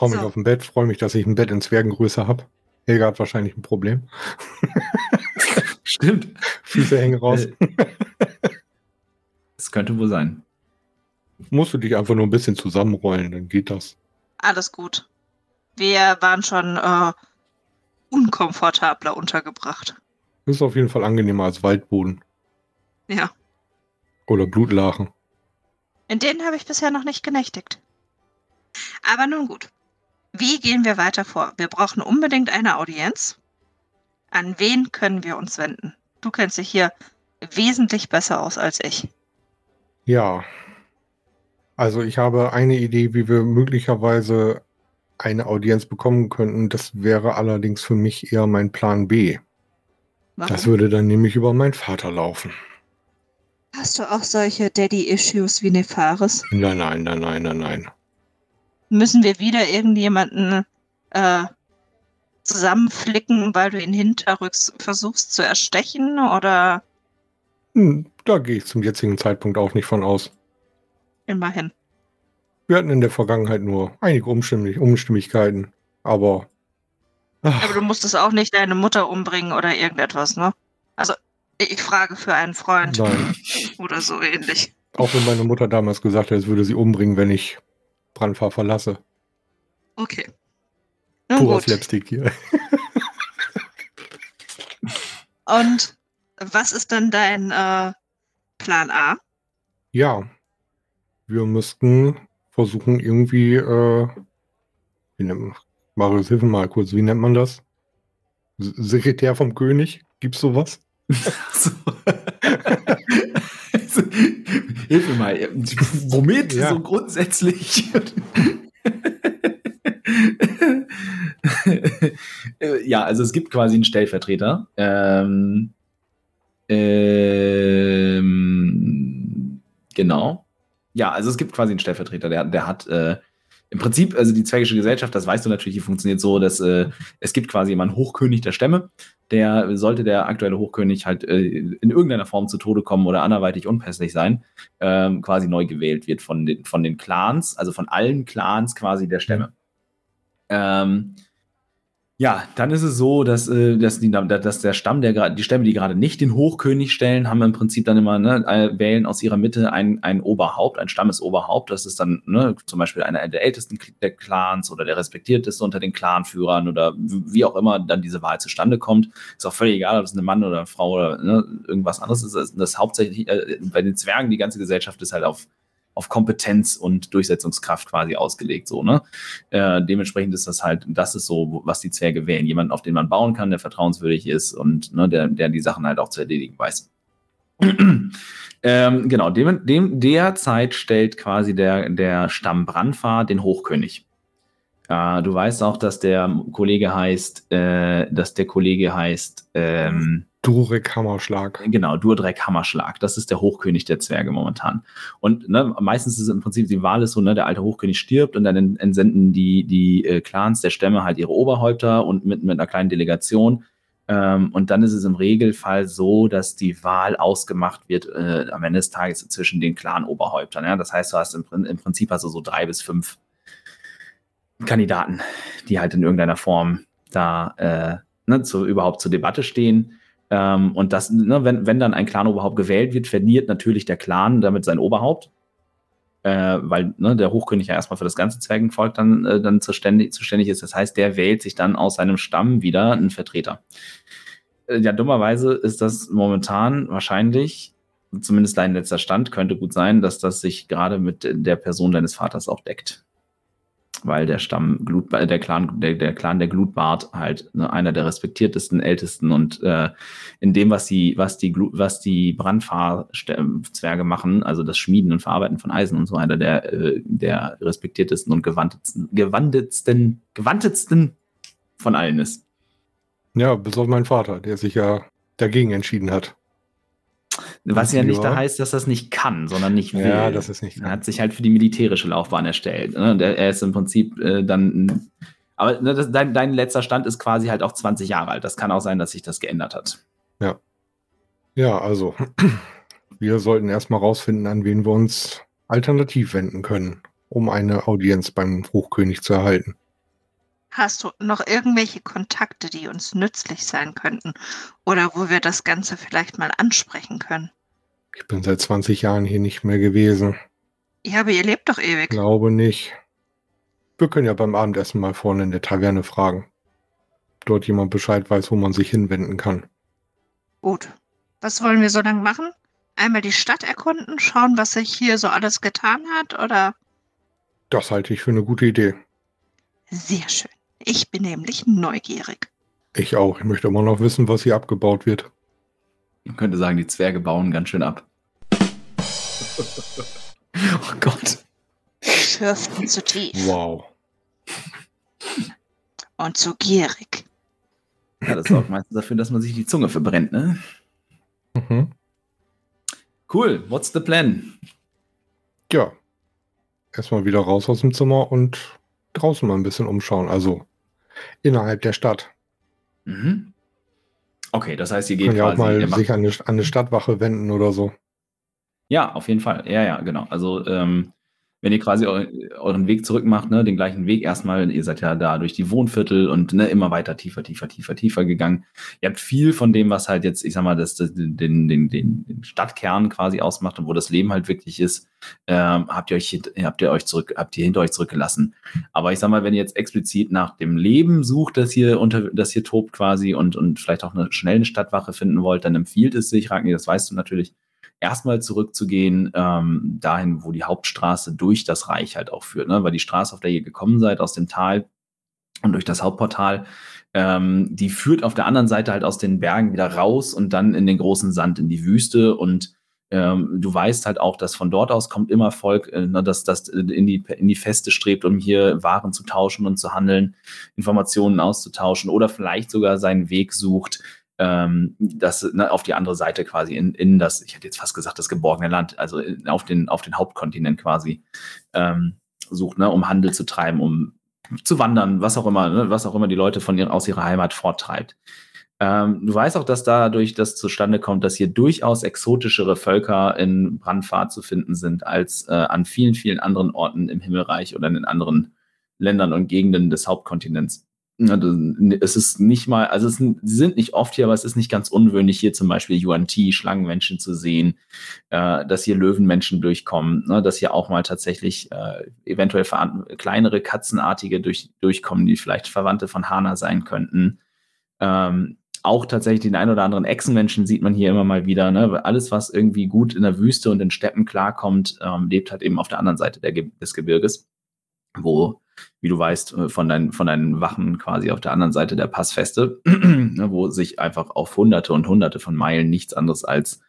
Hau mich so. auf dem Bett, freue mich, dass ich ein Bett in Zwergengröße habe. Helga hat wahrscheinlich ein Problem. Stimmt. Füße hängen raus. Äh, Das könnte wohl sein. Musst du dich einfach nur ein bisschen zusammenrollen, dann geht das. Alles gut. Wir waren schon äh, unkomfortabler untergebracht. Ist auf jeden Fall angenehmer als Waldboden Ja. oder Blutlachen. In denen habe ich bisher noch nicht genächtigt. Aber nun gut. Wie gehen wir weiter vor? Wir brauchen unbedingt eine Audienz. An wen können wir uns wenden? Du kennst dich hier wesentlich besser aus als ich. Ja. Also ich habe eine Idee, wie wir möglicherweise eine Audienz bekommen könnten. Das wäre allerdings für mich eher mein Plan B. Warum? Das würde dann nämlich über meinen Vater laufen. Hast du auch solche Daddy-Issues wie Nefaris? Nein, nein, nein, nein, nein, nein. Müssen wir wieder irgendjemanden äh, zusammenflicken, weil du ihn hinterrücks versuchst zu erstechen? Oder Hm, da gehe ich zum jetzigen Zeitpunkt auch nicht von aus. immerhin? Wir hatten in der Vergangenheit nur einige Umstimmig Unstimmigkeiten, aber. Ach, Aber du musstest auch nicht deine Mutter umbringen oder irgendetwas, ne? Also, ich ich frage für einen Freund nein. oder so ähnlich. Auch wenn meine Mutter damals gesagt hat, es würde sie umbringen, wenn ich Brandfahr verlasse. Okay. Nun Purer gut. Slapstick hier. Und was ist dann dein äh, Plan A? Ja. Wir müssten versuchen, irgendwie, äh, wie nennt, Marius, hilf mal kurz, wie nennt man das? S- Sekretär vom König? Gibt's sowas? So. Hilf mir mal. Womit Ja. so grundsätzlich? Ja, also es gibt quasi einen Stellvertreter. Ähm, ähm, genau. Ja, also es gibt quasi einen Stellvertreter, der, der hat äh, im Prinzip, also die Zwergische Gesellschaft, das weißt du natürlich, die funktioniert so, dass äh, es gibt quasi jemanden Hochkönig der Stämme, der sollte der aktuelle Hochkönig halt äh, in irgendeiner Form zu Tode kommen oder anderweitig unpässlich sein, ähm, quasi neu gewählt wird von den, von den Clans, also von allen Clans quasi der Stämme. Ähm, ja, dann ist es so, dass, äh, dass, die, dass der Stamm, der gra- die Stämme, die gerade nicht den Hochkönig stellen, haben im Prinzip dann immer, ne, äh, wählen aus ihrer Mitte ein, ein Oberhaupt, ein Stammesoberhaupt. Das ist dann ne, zum Beispiel einer der ältesten der Clans oder der respektierteste unter den Clanführern oder wie auch immer dann diese Wahl zustande kommt. Ist auch völlig egal, ob es eine Mann oder eine Frau oder ne, irgendwas anderes ist. Das hauptsächlich äh, bei den Zwergen, die ganze Gesellschaft ist halt auf auf Kompetenz und Durchsetzungskraft quasi ausgelegt, so, ne? Äh, dementsprechend ist das halt, das ist so, was die Zwerge wählen. Jemanden, auf den man bauen kann, der vertrauenswürdig ist und ne, der, der die Sachen halt auch zu erledigen weiß. ähm, genau, dem, dem derzeit stellt quasi der, der Stamm Brandfahr den Hochkönig. Äh, du weißt auch, dass der Kollege heißt, äh, dass der Kollege heißt, ähm, Durek Hammerschlag. Genau, Durdreck Hammerschlag. Das ist der Hochkönig der Zwerge momentan. Und ne, meistens ist es im Prinzip die Wahl ist so, ne, der alte Hochkönig stirbt und dann entsenden die, die äh, Clans der Stämme halt ihre Oberhäupter und mit, mit einer kleinen Delegation. Ähm, und dann ist es im Regelfall so, dass die Wahl ausgemacht wird äh, am Ende des Tages zwischen den Clan-Oberhäuptern. Ja? Das heißt, du hast im, im Prinzip also so drei bis fünf Kandidaten, die halt in irgendeiner Form da äh, ne, zu, überhaupt zur Debatte stehen. Ähm, und das, ne, wenn, wenn dann ein Clan-Oberhaupt gewählt wird, verliert natürlich der Clan damit sein Oberhaupt. Äh, weil ne, der Hochkönig ja erstmal für das ganze Zwergenvolk dann, äh, dann zuständig, zuständig ist. Das heißt, der wählt sich dann aus seinem Stamm wieder einen Vertreter. Äh, ja, dummerweise ist das momentan wahrscheinlich, zumindest dein letzter Stand, könnte gut sein, dass das sich gerade mit der Person deines Vaters auch deckt weil der Stamm Glut, äh, der Clan, der, der Clan der Glutbart halt ne, einer der respektiertesten, ältesten und äh, in dem, was die, was die, Glu- was die Brandfahrzwerge machen, also das Schmieden und Verarbeiten von Eisen und so einer der, äh, der respektiertesten und gewandtetsten, gewandtetsten, gewandtetsten von allen ist. Ja, auf meinen Vater, der sich ja dagegen entschieden hat. Was ja nicht Ja. da heißt, dass das nicht kann, sondern nicht will. Ja, das ist nicht. Er hat sich halt für die militärische Laufbahn erstellt. Ne? Der, er ist im Prinzip äh, dann. Aber ne, das, dein, dein letzter Stand ist quasi halt auch 20 Jahre alt. Das kann auch sein, dass sich das geändert hat. Ja, also, wir sollten erstmal rausfinden, an wen wir uns alternativ wenden können, um eine Audienz beim Hochkönig zu erhalten. Hast du noch irgendwelche Kontakte, die uns nützlich sein könnten? Oder wo wir das Ganze vielleicht mal ansprechen können? Ich bin seit 20 Jahren hier nicht mehr gewesen. Ja, aber ihr lebt doch ewig. Glaube nicht. Wir können ja beim Abendessen mal vorne in der Taverne fragen. Ob dort jemand Bescheid weiß, wo man sich hinwenden kann. Gut. Was wollen wir so lange machen? Einmal die Stadt erkunden, schauen, was sich hier so alles getan hat, oder? Das halte ich für eine gute Idee. Sehr schön. Ich bin nämlich neugierig. Ich auch. Ich möchte immer noch wissen, was hier abgebaut wird. Man könnte sagen, die Zwerge bauen ganz schön ab. oh Gott. Schürften zu tief Wow. und zu gierig. Ja, das sorgt meistens dafür, dass man sich die Zunge verbrennt, ne? Mhm. Cool. What's the plan? Ja. Erstmal wieder raus aus dem Zimmer und draußen mal ein bisschen umschauen. Also innerhalb der Stadt. Mhm. Okay, das heißt, ihr Kann geht ja auch quasi. ihr mal sich an eine, an eine Stadtwache wenden oder so. Ja, auf jeden Fall. Ja, ja, genau. Also, ähm, wenn ihr quasi eu euren Weg zurück macht, ne, den gleichen Weg erstmal, ihr seid ja da durch die Wohnviertel und ne, immer weiter tiefer, tiefer, tiefer, tiefer gegangen. Ihr habt viel von dem, was halt jetzt, ich sag mal, das, das, den, den, den, Stadtkern quasi ausmacht und wo das Leben halt wirklich ist, ähm, habt ihr euch habt ihr euch zurück, habt ihr hinter euch zurückgelassen. Aber ich sag mal, wenn ihr jetzt explizit nach dem Leben sucht, das hier unter, das hier tobt quasi und, und vielleicht auch eine schnelle Stadtwache finden wollt, dann empfiehlt es sich, Ragni, das weißt du natürlich, erstmal zurückzugehen, ähm, dahin, wo die Hauptstraße durch das Reich halt auch führt, ne? Weil die Straße, auf der ihr gekommen seid, aus dem Tal und durch das Hauptportal, ähm, die führt auf der anderen Seite halt aus den Bergen wieder raus und dann in den großen Sand, in die Wüste und ähm, du weißt halt auch, dass von dort aus kommt immer Volk, äh, ne, dass das in die, in die Feste strebt, um hier Waren zu tauschen und zu handeln, Informationen auszutauschen oder vielleicht sogar seinen Weg sucht, ähm, das ne, auf die andere Seite quasi in, in das, ich hätte jetzt fast gesagt, das geborgene Land, also in, auf, den, auf den Hauptkontinent quasi ähm, sucht, ne, um Handel zu treiben, um zu wandern, was auch immer, ne, was auch immer die Leute von ihr, aus ihrer Heimat forttreibt. Ähm, du weißt auch, dass dadurch das zustande kommt, dass hier durchaus exotischere Völker in Brandfahrt zu finden sind als äh, an vielen, vielen anderen Orten im Himmelreich oder in anderen Ländern und Gegenden des Hauptkontinents. Das- Es ist nicht mal, also es sind, sie sind nicht oft hier, aber es ist nicht ganz ungewöhnlich, hier zum Beispiel Yuan Ti, Schlangenmenschen zu sehen, äh, dass hier Löwenmenschen durchkommen, ne, dass hier auch mal tatsächlich äh, eventuell kleinere Katzenartige durch, durchkommen, die vielleicht Verwandte von Hana sein könnten. Ähm, auch tatsächlich den ein oder anderen Echsenmenschen sieht man hier immer mal wieder. Ne? Alles, was irgendwie gut in der Wüste und in Steppen klarkommt, ähm, lebt halt eben auf der anderen Seite der, des Gebirges, wo, wie du weißt, äh, von deinen, von deinen Wachen quasi auf der anderen Seite der Passfeste, ne, wo sich einfach auf Hunderte und Hunderte von Meilen nichts anderes als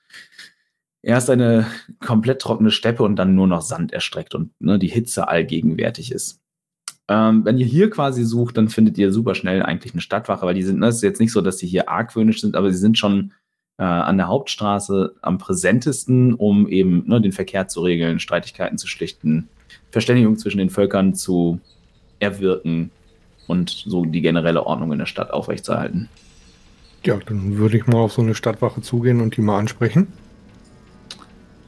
erst eine komplett trockene Steppe und dann nur noch Sand erstreckt und ne, die Hitze allgegenwärtig ist. Ähm, wenn ihr hier quasi sucht, dann findet ihr super schnell eigentlich eine Stadtwache, weil die sind, ne, es ist jetzt nicht so, dass sie hier argwöhnisch sind, aber sie sind schon äh, an der Hauptstraße am präsentesten, um eben ne, den Verkehr zu regeln, Streitigkeiten zu schlichten, Verständigung zwischen den Völkern zu erwirken und so die generelle Ordnung in der Stadt aufrechtzuerhalten. Ja, dann würde ich mal auf so eine Stadtwache zugehen und die mal ansprechen.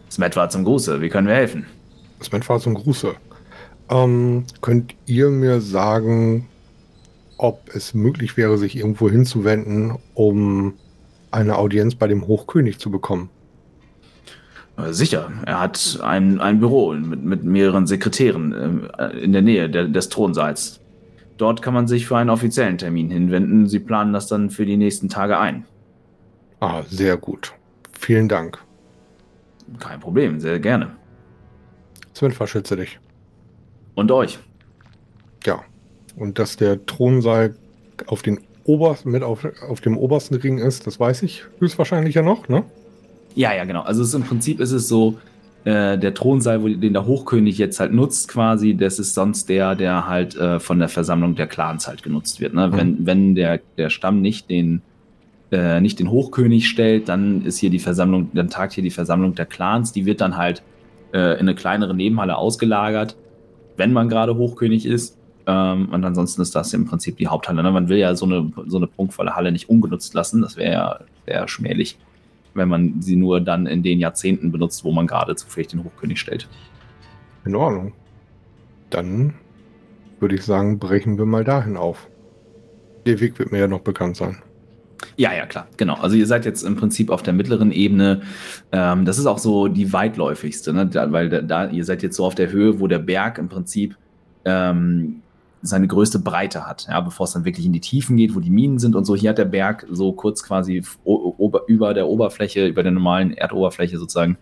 Smet war zum Gruße, wie können wir helfen? Mein Vater zum Gruße. Ähm, könnt ihr mir sagen, ob es möglich wäre, sich irgendwo hinzuwenden, um eine Audienz bei dem Hochkönig zu bekommen? Äh, Sicher, er hat ein, ein Büro mit, mit mehreren Sekretären äh, in der Nähe der, des Thronsaals. Dort kann man sich für einen offiziellen Termin hinwenden. Sie planen das dann für die nächsten Tage ein. Ah, sehr gut. Vielen Dank. Kein Problem, sehr gerne. Sven, verschütze dich. Und euch. Ja. Und dass der Thronsaal auf den obersten, mit auf, auf dem obersten Ring ist, das weiß ich höchstwahrscheinlich ja noch, ne? Ja, ja, genau. Also ist, im Prinzip ist es so, äh, der Thronsaal, wo, den der Hochkönig jetzt halt nutzt, quasi, das ist sonst der, der halt äh, von der Versammlung der Clans halt genutzt wird. Ne? Mhm. Wenn, wenn der, der Stamm nicht den, äh, nicht den Hochkönig stellt, dann ist hier die Versammlung, dann tagt hier die Versammlung der Clans, die wird dann halt äh, in eine kleinere Nebenhalle ausgelagert, wenn man gerade Hochkönig ist. Ähm, und ansonsten ist das im Prinzip die Haupthalle. Ne? Man will ja so eine, so eine prunkvolle Halle nicht ungenutzt lassen, das wäre ja sehr schmählich wenn man sie nur dann in den Jahrzehnten benutzt, wo man gerade zufällig den Hochkönig stellt. In Ordnung. Dann würde ich sagen, brechen wir mal dahin auf. Der Weg wird mir ja noch bekannt sein. Ja, ja, klar, genau. Also ihr seid jetzt im Prinzip auf der mittleren Ebene. Ähm, das ist auch so die weitläufigste, ne? da, weil da, ihr seid jetzt so auf der Höhe, wo der Berg im Prinzip ähm, seine größte Breite hat, ja, bevor es dann wirklich in die Tiefen geht, wo die Minen sind und so. Hier hat der Berg so kurz quasi über der Oberfläche, über der normalen Erdoberfläche sozusagen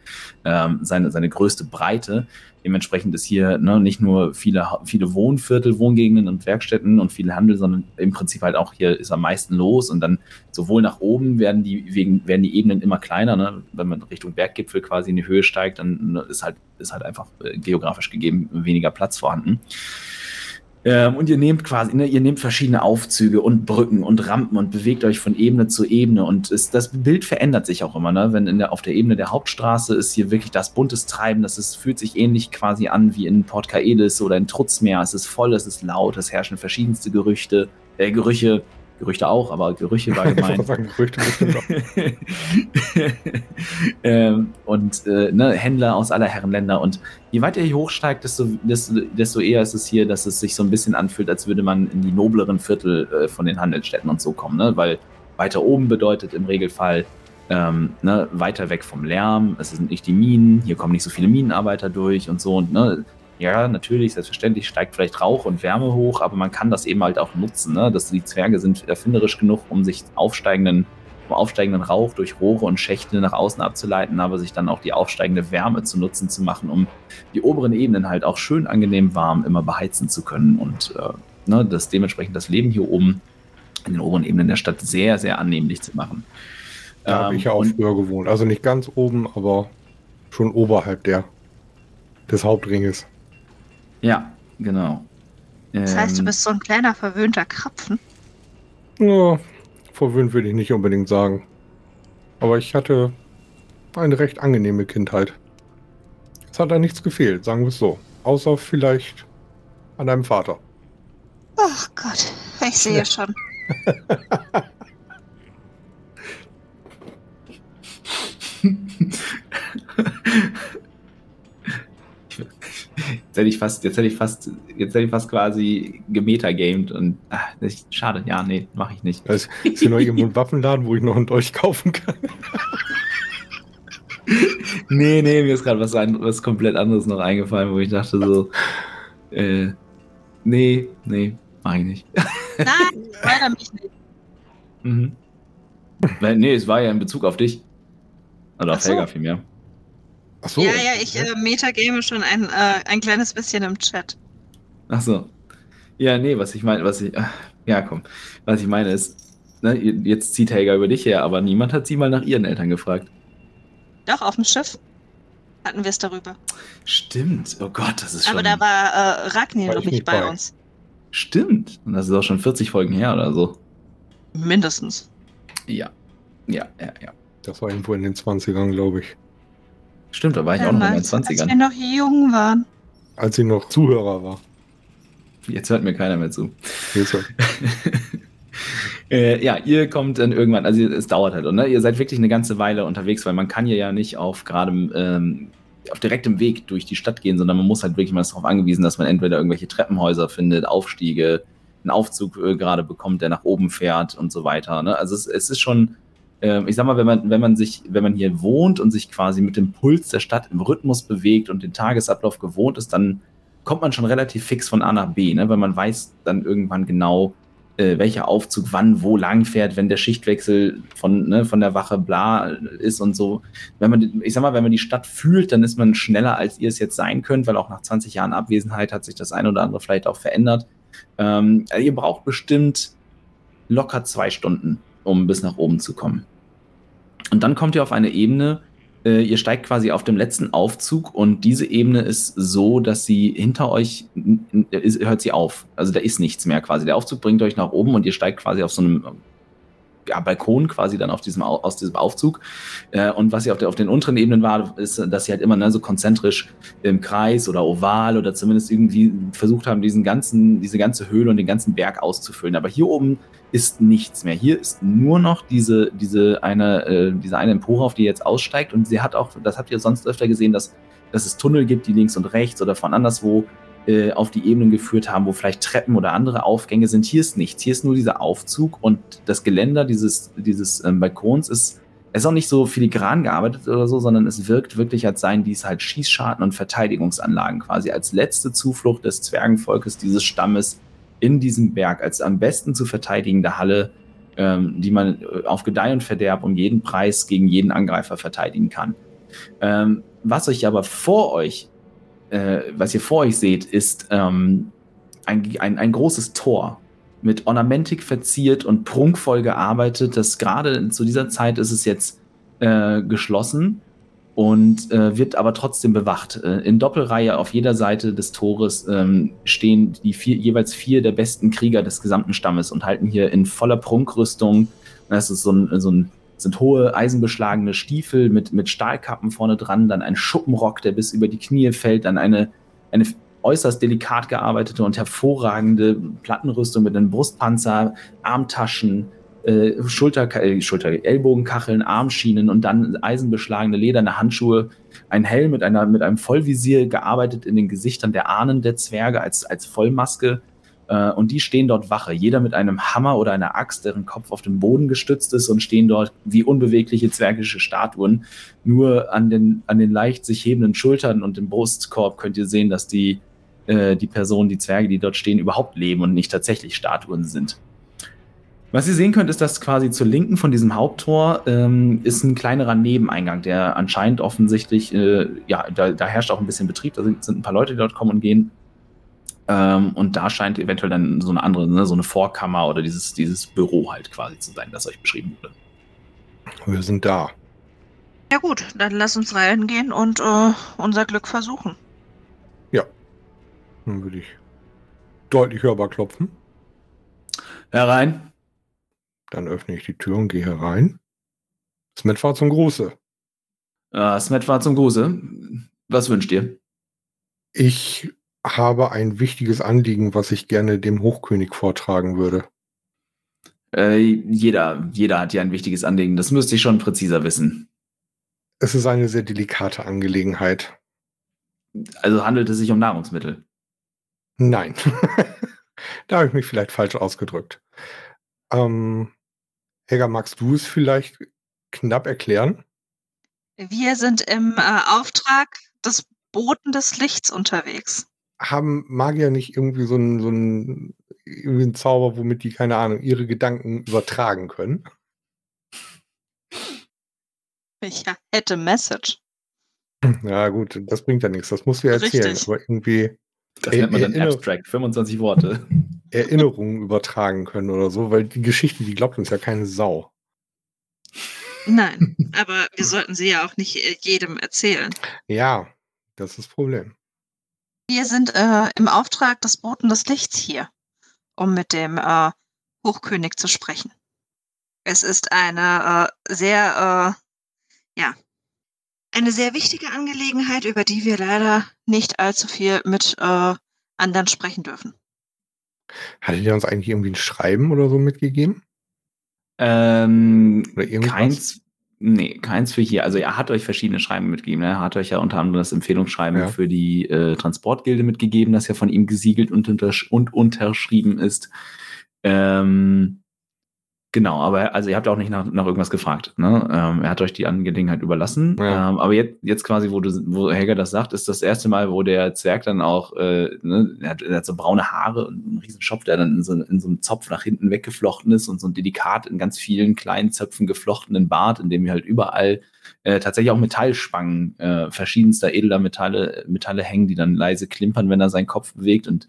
ähm, seine, seine größte Breite. Dementsprechend ist hier ne, nicht nur viele, viele Wohnviertel, Wohngegenden und Werkstätten und viel Handel, sondern im Prinzip halt auch hier ist am meisten los und dann sowohl nach oben werden die, wegen, werden die Ebenen immer kleiner. Ne? Wenn man Richtung Berggipfel quasi in die Höhe steigt, dann ist halt, ist halt einfach äh, geografisch gegeben weniger Platz vorhanden. Ähm, und ihr nehmt quasi, ne, ihr nehmt verschiedene Aufzüge und Brücken und Rampen und bewegt euch von Ebene zu Ebene. Und es, das Bild verändert sich auch immer. Ne? Wenn in der, auf der Ebene der Hauptstraße ist hier wirklich das buntes Treiben. Das ist, fühlt sich ähnlich quasi an wie in Port Kaelis oder in Trutzmeer. Es ist voll, es ist laut, es herrschen verschiedenste Gerüchte, äh, Gerüche. Gerüchte auch, aber Gerüche war gemeint. sagen, Gerüchte ähm, und äh, ne, Händler aus aller Herren Länder. Und je weiter ihr hochsteigt, desto, desto, desto, eher ist es hier, dass es sich so ein bisschen anfühlt, als würde man in die nobleren Viertel äh, von den Handelsstädten und so kommen. Ne? Weil weiter oben bedeutet im Regelfall ähm, ne, weiter weg vom Lärm. Es sind nicht die Minen, hier kommen nicht so viele Minenarbeiter durch und so. Und ne, ja, natürlich, selbstverständlich steigt vielleicht Rauch und Wärme hoch, aber man kann das eben halt auch nutzen. Ne? Dass die Zwerge sind erfinderisch genug, um sich aufsteigenden, um aufsteigenden Rauch durch Rohre und Schächte nach außen abzuleiten, aber sich dann auch die aufsteigende Wärme zu nutzen zu machen, um die oberen Ebenen halt auch schön angenehm warm immer beheizen zu können und äh, ne, das dementsprechend das Leben hier oben in den oberen Ebenen der Stadt sehr, sehr annehmlich zu machen. Da ähm, habe ich ja auch früher gewohnt. Also nicht ganz oben, aber schon oberhalb der des Hauptringes. Ja, genau. Das heißt, du ähm, bist so ein kleiner verwöhnter Krapfen? Ja, verwöhnt würde ich nicht unbedingt sagen. Aber ich hatte eine recht angenehme Kindheit. Es hat da nichts gefehlt, sagen wir es so. Außer vielleicht an deinem Vater. Ach Gott, ich sehe schon. Jetzt hätte ich fast, jetzt hätte ich fast, jetzt hätte ich fast quasi gemetagamed und ach, schade, ja, nee, mache ich nicht. ist hier noch irgendwo ein Waffenladen, wo ich noch einen Dolch kaufen kann? nee, nee, mir ist gerade was, was komplett anderes noch eingefallen, wo ich dachte so, äh, nee, nee, mache ich nicht. Nein, weiter mich nicht. Mhm. Nee, es war ja in Bezug auf dich. Oder auf so. Helga vielmehr. Ach so. Ja, ja, ich äh, metagame schon ein, äh, ein kleines bisschen im Chat. Ach so. Ja, nee, was ich meine, was ich. Ach, ja, komm. Was ich meine ist, ne, jetzt zieht Helga über dich her, aber niemand hat sie mal nach ihren Eltern gefragt. Doch, auf dem Schiff hatten wir es darüber. Stimmt. Oh Gott, das ist schon. Aber da war äh, Ragnar noch nicht bei, bei uns. Stimmt. Und das ist auch schon 40 Folgen her oder so. Mindestens. Ja. Ja, ja, ja. Das war irgendwo in den 20ern, glaube ich. Stimmt, da war ich ja, auch noch in meinen 20ern. Als wir noch jung waren. Als sie noch Zuhörer war. Jetzt hört mir keiner mehr zu. Jetzt äh, ja, ihr kommt dann irgendwann, also es dauert halt, und ne? ihr seid wirklich eine ganze Weile unterwegs, weil man kann hier ja nicht auf gerade ähm, auf direktem Weg durch die Stadt gehen, sondern man muss halt wirklich mal darauf angewiesen, dass man entweder irgendwelche Treppenhäuser findet, Aufstiege, einen Aufzug äh, gerade bekommt, der nach oben fährt und so weiter. Ne? Also es, es ist schon ähm, ich sag mal, wenn man, wenn man sich, wenn man hier wohnt und sich quasi mit dem Puls der Stadt im Rhythmus bewegt und den Tagesablauf gewohnt ist, dann kommt man schon relativ fix von A nach B, ne? weil man weiß dann irgendwann genau, äh, welcher Aufzug wann wo lang fährt, wenn der Schichtwechsel von, ne, von der Wache bla ist und so. Wenn man, ich sag mal, wenn man die Stadt fühlt, dann ist man schneller, als ihr es jetzt sein könnt, weil auch nach 20 Jahren Abwesenheit hat sich das ein oder andere vielleicht auch verändert. Ähm, ihr braucht bestimmt locker zwei Stunden, um bis nach oben zu kommen. Und dann kommt ihr auf eine Ebene, äh, ihr steigt quasi auf dem letzten Aufzug und diese Ebene ist so, dass sie hinter euch ist, hört sie auf. Also da ist nichts mehr quasi. Der Aufzug bringt euch nach oben und ihr steigt quasi auf so einem ja, Balkon quasi dann auf diesem, aus diesem Aufzug. Äh, und was ja auf, der, auf den unteren Ebenen war, ist, dass sie halt immer ne, so konzentrisch im Kreis oder oval oder zumindest irgendwie versucht haben, diesen ganzen, diese ganze Höhle und den ganzen Berg auszufüllen. Aber hier oben ist nichts mehr. Hier ist nur noch diese, diese eine, äh, diese eine Empore, auf die jetzt aussteigt. Und sie hat auch, das habt ihr sonst öfter gesehen, dass, dass es Tunnel gibt, die links und rechts oder von anderswo äh, auf die Ebenen geführt haben, wo vielleicht Treppen oder andere Aufgänge sind. Hier ist nichts. Hier ist nur dieser Aufzug und das Geländer dieses, dieses ähm, Balkons ist, ist auch nicht so filigran gearbeitet oder so, sondern es wirkt wirklich, als seien dies halt Schießscharten und Verteidigungsanlagen quasi als letzte Zuflucht des Zwergenvolkes dieses Stammes in diesem Berg, als am besten zu verteidigende Halle, ähm, die man äh, auf Gedeih und Verderb um jeden Preis gegen jeden Angreifer verteidigen kann. Ähm, was euch aber vor euch äh, was ihr vor euch seht, ist ähm, ein, ein, ein großes Tor mit Ornamentik verziert und prunkvoll gearbeitet. Das gerade zu dieser Zeit ist es jetzt äh, geschlossen und äh, wird aber trotzdem bewacht. Äh, in Doppelreihe auf jeder Seite des Tores ähm, stehen die vier, jeweils vier der besten Krieger des gesamten Stammes und halten hier in voller Prunkrüstung. Das ist so ein, so ein sind hohe eisenbeschlagene Stiefel mit, mit Stahlkappen vorne dran, dann ein Schuppenrock, der bis über die Knie fällt, dann eine, eine äußerst delikat gearbeitete und hervorragende Plattenrüstung mit einem Brustpanzer, Armtaschen, äh, Schulter, äh, Schulter, Ellbogenkacheln, Armschienen und dann eisenbeschlagene lederne Handschuhe, ein Helm mit, einer, mit einem Vollvisier gearbeitet in den Gesichtern der Ahnen der Zwerge als, als Vollmaske und die stehen dort Wache, jeder mit einem Hammer oder einer Axt, deren Kopf auf dem Boden gestützt ist und stehen dort wie unbewegliche zwergische Statuen. Nur an den, an den leicht sich hebenden Schultern und dem Brustkorb könnt ihr sehen, dass die, äh, die Personen, die Zwerge, die dort stehen, überhaupt leben und nicht tatsächlich Statuen sind. Was ihr sehen könnt, ist, dass quasi zur Linken von diesem Haupttor ähm, ist ein kleinerer Nebeneingang, der anscheinend offensichtlich, äh, ja, da, da, herrscht auch ein bisschen Betrieb, da sind, sind, ein paar Leute, die dort kommen und gehen. Ähm, und da scheint eventuell dann so eine andere, ne, so eine Vorkammer oder dieses, dieses Büro halt quasi zu sein, das euch beschrieben wurde. Wir sind da. Ja gut, dann lass uns reingehen und äh, unser Glück versuchen. Ja. Dann würde ich deutlich hörbar klopfen. Herein. Dann öffne ich die Tür und gehe herein. Smet war zum Gruße. Äh, Smet war zum Gruße. Was wünscht ihr? Ich habe ein wichtiges Anliegen, was ich gerne dem Hochkönig vortragen würde. Äh, jeder, jeder hat ja ein wichtiges Anliegen. Das müsste ich schon präziser wissen. Es ist eine sehr delikate Angelegenheit. Also handelt es sich um Nahrungsmittel? Nein. da habe ich mich vielleicht falsch ausgedrückt. Ähm, Helga, magst du es vielleicht knapp erklären? Wir sind im äh, Auftrag des Boten des Lichts unterwegs haben Magier nicht irgendwie so einen, so einen, irgendwie einen Zauber, womit die, keine Ahnung, ihre Gedanken übertragen können? Ich hätte Message. Ja, gut, das bringt ja nichts. Das musst du ja erzählen. Richtig. Aber irgendwie. Das nennt man dann Abstract, 25 Worte. Erinnerungen übertragen können oder so, weil die Geschichte, die glaubt uns ja keine Sau. Nein, aber wir sollten sie ja auch nicht äh, jedem erzählen. Ja, das ist das Problem. Wir sind äh, im Auftrag des Boten des Lichts hier, um mit dem äh, Hochkönig zu sprechen. Es ist eine äh, sehr, äh, ja, eine sehr wichtige Angelegenheit, über die wir leider nicht allzu viel mit äh, anderen sprechen dürfen. Hattet ihr uns eigentlich irgendwie ein Schreiben oder so mitgegeben? Ähm, oder keins, Nee, keins für hier. Also er hat euch verschiedene Schreiben mitgegeben. Ne? Er hat euch ja unter anderem das Empfehlungsschreiben ja. für die äh, Transportgilde mitgegeben, das ja von ihm gesiegelt und, untersch und unterschrieben ist. Ähm, Genau, aber also ihr habt auch nicht nach, nach irgendwas gefragt. Ne? Ähm, er hat euch die Angelegenheit überlassen. Ja. Ähm, aber jetzt, jetzt quasi, wo, du, wo Helga das sagt, ist das erste Mal, wo der Zwerg dann auch, äh, ne, er, hat, er hat so braune Haare und einen riesen Schopf, der dann in so, in so einem Zopf nach hinten weggeflochten ist und so ein delikat in ganz vielen kleinen Zöpfen geflochtenen Bart, in dem halt überall äh, tatsächlich auch Metallspangen äh, verschiedenster edler Metalle, Metalle hängen, die dann leise klimpern, wenn er seinen Kopf bewegt und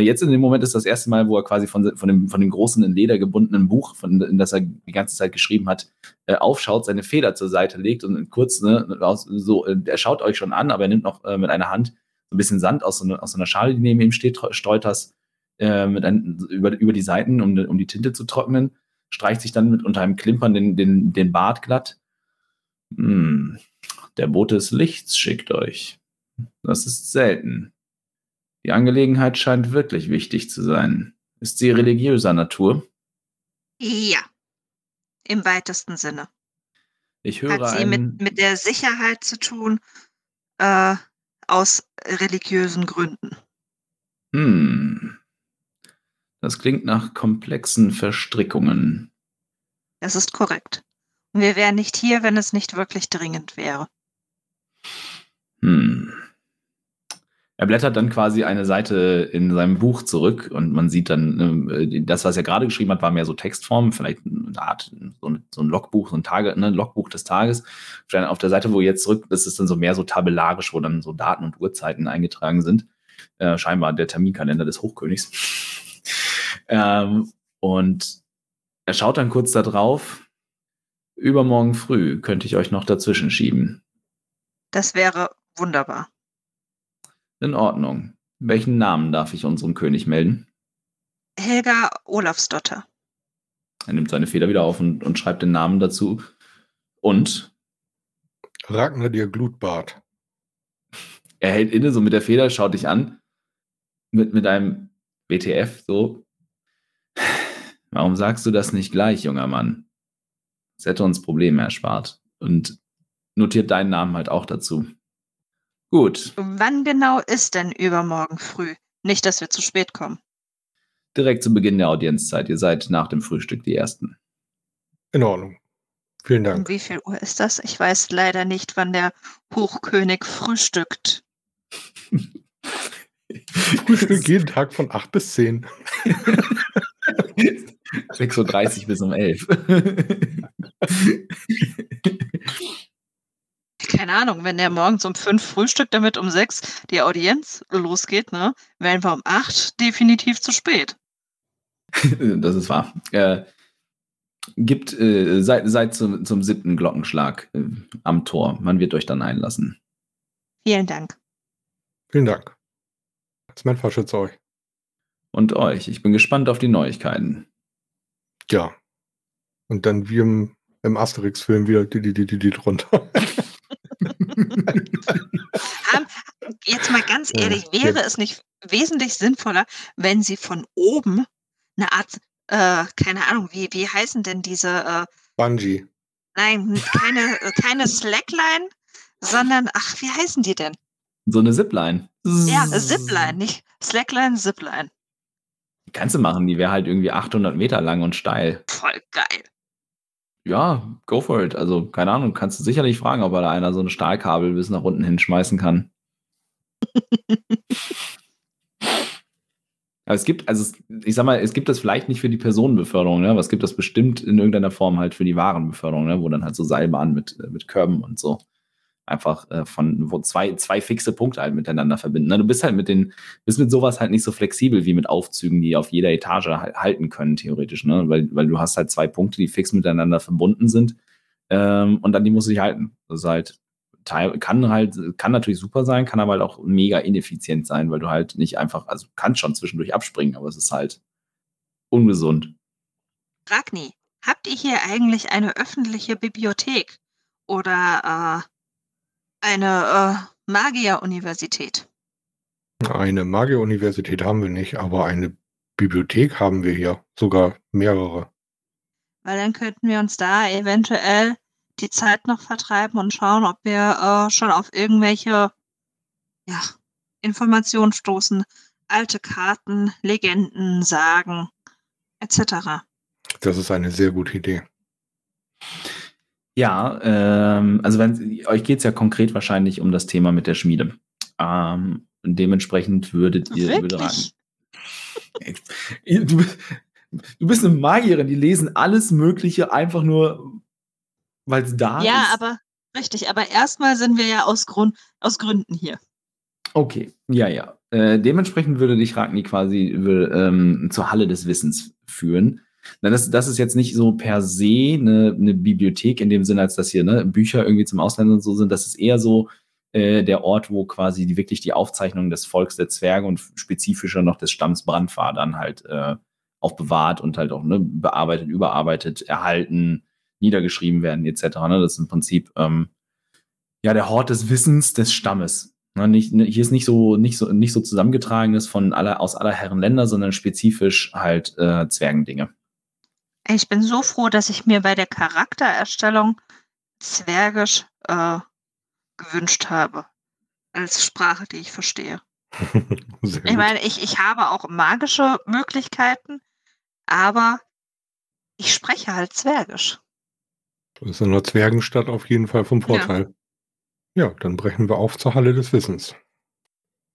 jetzt in dem Moment ist das erste Mal, wo er quasi von, von, dem, von dem großen in Leder gebundenen Buch, von, in das er die ganze Zeit geschrieben hat, äh, aufschaut, seine Feder zur Seite legt und kurz, ne, so, äh, er schaut euch schon an, aber er nimmt noch äh, mit einer Hand so ein bisschen Sand aus so, aus so einer Schale, die neben ihm steht, streut das äh, über, über die Seiten, um, um die Tinte zu trocknen, streicht sich dann mit unter einem Klimpern den, den, den Bart glatt. Hm, der Bote des Lichts schickt euch. Das ist selten. Die Angelegenheit scheint wirklich wichtig zu sein. Ist sie religiöser Natur? Ja, im weitesten Sinne. Ich höre Hat sie mit, mit der Sicherheit zu tun, äh, aus religiösen Gründen. Hm. Das klingt nach komplexen Verstrickungen. Das ist korrekt. Und wir wären nicht hier, wenn es nicht wirklich dringend wäre. Hm. Er blättert dann quasi eine Seite in seinem Buch zurück und man sieht dann, äh, das, was er gerade geschrieben hat, war mehr so Textform, vielleicht eine Art, so ein, Logbuch, so ein Tage, ne, Logbuch des Tages. Auf der Seite, wo jetzt zurück ist, ist dann so mehr so tabellarisch, wo dann so Daten und Uhrzeiten eingetragen sind. Äh, scheinbar der Terminkalender des Hochkönigs. ähm, und er schaut dann kurz da drauf. Übermorgen früh könnte ich euch noch dazwischen schieben. Das wäre wunderbar. In Ordnung. Welchen Namen darf ich unserem König melden? Helga Olafsdotter. Er nimmt seine Feder wieder auf und, und schreibt den Namen dazu. Und? Ragnar dir Glutbart. Er hält inne, so mit der Feder, schaut dich an. Mit, mit einem WTF, so. Warum sagst du das nicht gleich, junger Mann? Das hätte uns Probleme erspart. Und notiert deinen Namen halt auch dazu. Gut. Wann genau ist denn übermorgen früh? Nicht, dass wir zu spät kommen. Direkt zu Beginn der Audienzzeit. Ihr seid nach dem Frühstück die Ersten. In Ordnung. Vielen Dank. Um wie viel Uhr ist das? Ich weiß leider nicht, wann der Hochkönig frühstückt. Frühstück jeden Tag von 8 bis 10. 6.30 Uhr bis um 11. keine Ahnung, wenn der morgens um fünf frühstückt, damit um sechs die Audienz losgeht, ne, wären wir um acht definitiv zu spät. das ist wahr. Äh, gibt, äh, seid, seid zum, zum siebten Glockenschlag äh, am Tor. Man wird euch dann einlassen. Vielen Dank. Vielen Dank. Das ist mein Verschütze euch. Und euch. Ich bin gespannt auf die Neuigkeiten. Ja. Und dann wie im, im Asterix-Film wieder die, die, die, die, die drunter. Jetzt mal ganz ehrlich, wäre es nicht wesentlich sinnvoller, wenn sie von oben eine Art, äh, keine Ahnung, wie, wie heißen denn diese äh, Bungee. Nein, keine, äh, keine Slackline, sondern, ach, wie heißen die denn? So eine Zipline. Ja, Zipline, nicht Slackline, Zipline. Die kannst du machen, die wäre halt irgendwie 800 Meter lang und steil. Voll geil. Ja, go for it. Also, keine Ahnung, kannst du sicherlich fragen, ob da einer so ein Stahlkabel bis nach unten hinschmeißen kann. Aber es gibt, also ich sag mal, es gibt das vielleicht nicht für die Personenbeförderung, ne? aber es gibt das bestimmt in irgendeiner Form halt für die Warenbeförderung, ne? wo dann halt so Seilbahnen mit, äh, mit Körben und so einfach äh, von, wo zwei, zwei fixe Punkte halt miteinander verbinden. Ne? Du bist halt mit den, bist mit sowas halt nicht so flexibel wie mit Aufzügen, die auf jeder Etage halt halten können, theoretisch, ne? Weil, weil du hast halt zwei Punkte, die fix miteinander verbunden sind. Ähm, und dann die musst du dich halten. Das ist halt, kann halt, kann natürlich super sein, kann aber halt auch mega ineffizient sein, weil du halt nicht einfach, also kannst schon zwischendurch abspringen, aber es ist halt ungesund. Ragni, habt ihr hier eigentlich eine öffentliche Bibliothek? Oder äh, eine äh, Magier-Universität. Eine Magier-Universität haben wir nicht, aber eine Bibliothek haben wir hier. Sogar mehrere. Weil dann könnten wir uns da eventuell die Zeit noch vertreiben und schauen, ob wir äh, schon auf irgendwelche ja, Informationen stoßen. Alte Karten, Legenden, Sagen, etc. Das ist eine sehr gute Idee. Ja, ähm, also wenn, euch geht es ja konkret wahrscheinlich um das Thema mit der Schmiede. Ähm, dementsprechend würdet ihr würde raten. du, du bist eine Magierin, die lesen alles Mögliche einfach nur, weil es da ja, ist. Ja, aber richtig, aber erstmal sind wir ja aus, Grund, aus Gründen hier. Okay, ja, ja. Äh, dementsprechend würde dich Ragni quasi will, ähm, zur Halle des Wissens führen. Das, das ist jetzt nicht so per se eine, eine Bibliothek in dem Sinne, als dass hier ne, Bücher irgendwie zum Ausländern und so sind. Das ist eher so äh, der Ort, wo quasi die, wirklich die Aufzeichnungen des Volks der Zwerge und spezifischer noch des Stamms Brandfahr dann halt äh, aufbewahrt und halt auch ne, bearbeitet, überarbeitet, erhalten, niedergeschrieben werden etc. Ne? Das ist im Prinzip ähm, ja der Hort des Wissens des Stammes. Ne, nicht, ne, hier ist nicht so, nicht so, nicht so zusammengetragenes von aller, aus aller Herren Länder, sondern spezifisch halt äh, Zwergendinge. Ich bin so froh, dass ich mir bei der Charaktererstellung Zwergisch äh, gewünscht habe. Als Sprache, die ich verstehe. Ich meine, ich, ich habe auch magische Möglichkeiten, aber ich spreche halt Zwergisch. Das ist in der Zwergenstadt auf jeden Fall vom Vorteil. Ja, dann brechen wir auf zur Halle des Wissens.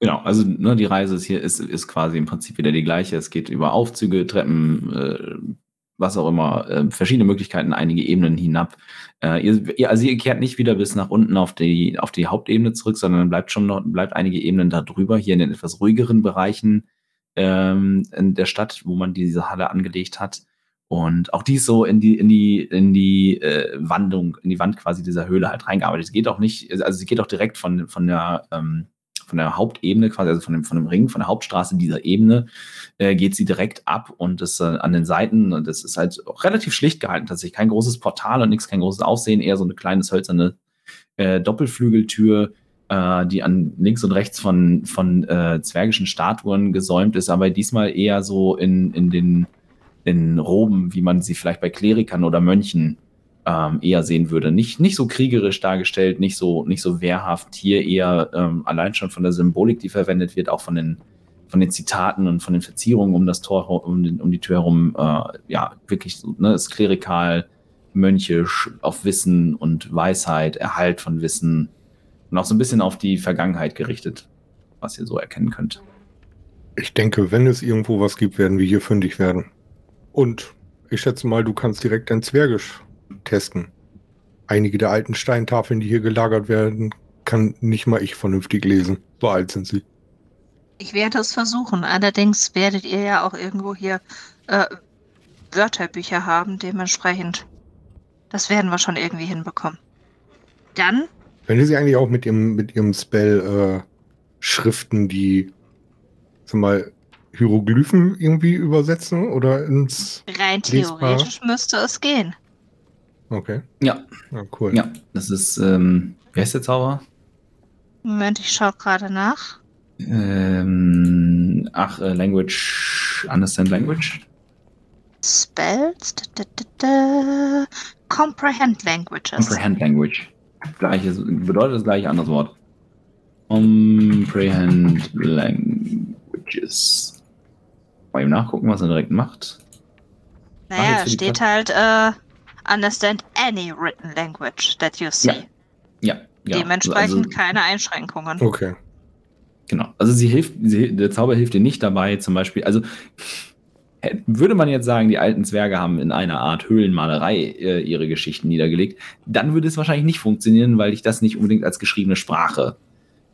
Genau, also ne, die Reise ist hier ist, ist quasi im Prinzip wieder die gleiche. Es geht über Aufzüge, Treppen, äh, was auch immer, äh, verschiedene Möglichkeiten, einige Ebenen hinab. Äh, ihr, ihr, also ihr kehrt nicht wieder bis nach unten auf die, auf die Hauptebene zurück, sondern bleibt schon noch, bleibt einige Ebenen da drüber, hier in den etwas ruhigeren Bereichen ähm, in der Stadt, wo man diese Halle angelegt hat. Und auch die ist so in die, in die, in die äh, Wandung, in die Wand quasi dieser Höhle halt reingearbeitet. Sie geht auch nicht, also sie geht auch direkt von, von der, ähm, von der Hauptebene, quasi, also von dem, von dem Ring, von der Hauptstraße dieser Ebene, äh, geht sie direkt ab und das äh, an den Seiten, und das ist halt relativ schlicht gehalten, tatsächlich. Kein großes Portal und nichts, kein großes Aussehen, eher so eine kleine hölzerne äh, Doppelflügeltür, äh, die an links und rechts von, von äh, zwergischen Statuen gesäumt ist, aber diesmal eher so in, in den in Roben, wie man sie vielleicht bei Klerikern oder Mönchen ähm, eher sehen würde. Nicht, nicht so kriegerisch dargestellt, nicht so, nicht so wehrhaft. Hier eher ähm, allein schon von der Symbolik, die verwendet wird, auch von den, von den Zitaten und von den Verzierungen um das Tor, um, den, um die Tür herum, äh, ja, wirklich ne, ist klerikal, mönchisch, auf Wissen und Weisheit, Erhalt von Wissen und auch so ein bisschen auf die Vergangenheit gerichtet, was ihr so erkennen könnt. Ich denke, wenn es irgendwo was gibt, werden wir hier fündig werden. Und ich schätze mal, du kannst direkt dein Zwergisch testen. Einige der alten Steintafeln, die hier gelagert werden, kann nicht mal ich vernünftig lesen. So alt sind sie. Ich werde es versuchen. Allerdings werdet ihr ja auch irgendwo hier äh, Wörterbücher haben, dementsprechend. Das werden wir schon irgendwie hinbekommen. Dann, Wenn sie eigentlich auch mit ihrem, mit ihrem Spell äh, Schriften, die, sag mal, Hieroglyphen irgendwie übersetzen oder ins. rein theoretisch müsste es gehen. Okay. Ja, Ja, cool. ja, das ist, ähm, wer ist der Zauber? Moment, ich schaue gerade nach. Ähm, ach, äh, Language, Understand Language? Spells. Da, da, da, da. Comprehend Languages. Comprehend Language. Gleiches, bedeutet das gleiche anderes Wort. Comprehend Languages. Mal eben nachgucken, was er direkt macht. Ach, Naja, steht halt, äh, understand any written language that you see. Ja, Ja, ja. Dementsprechend also, keine Einschränkungen. Okay. Genau. Also sie hilft, sie, der Zauber hilft dir nicht dabei, zum Beispiel, also würde man jetzt sagen, die alten Zwerge haben in einer Art Höhlenmalerei äh, ihre Geschichten niedergelegt, dann würde es wahrscheinlich nicht funktionieren, weil ich das nicht unbedingt als geschriebene Sprache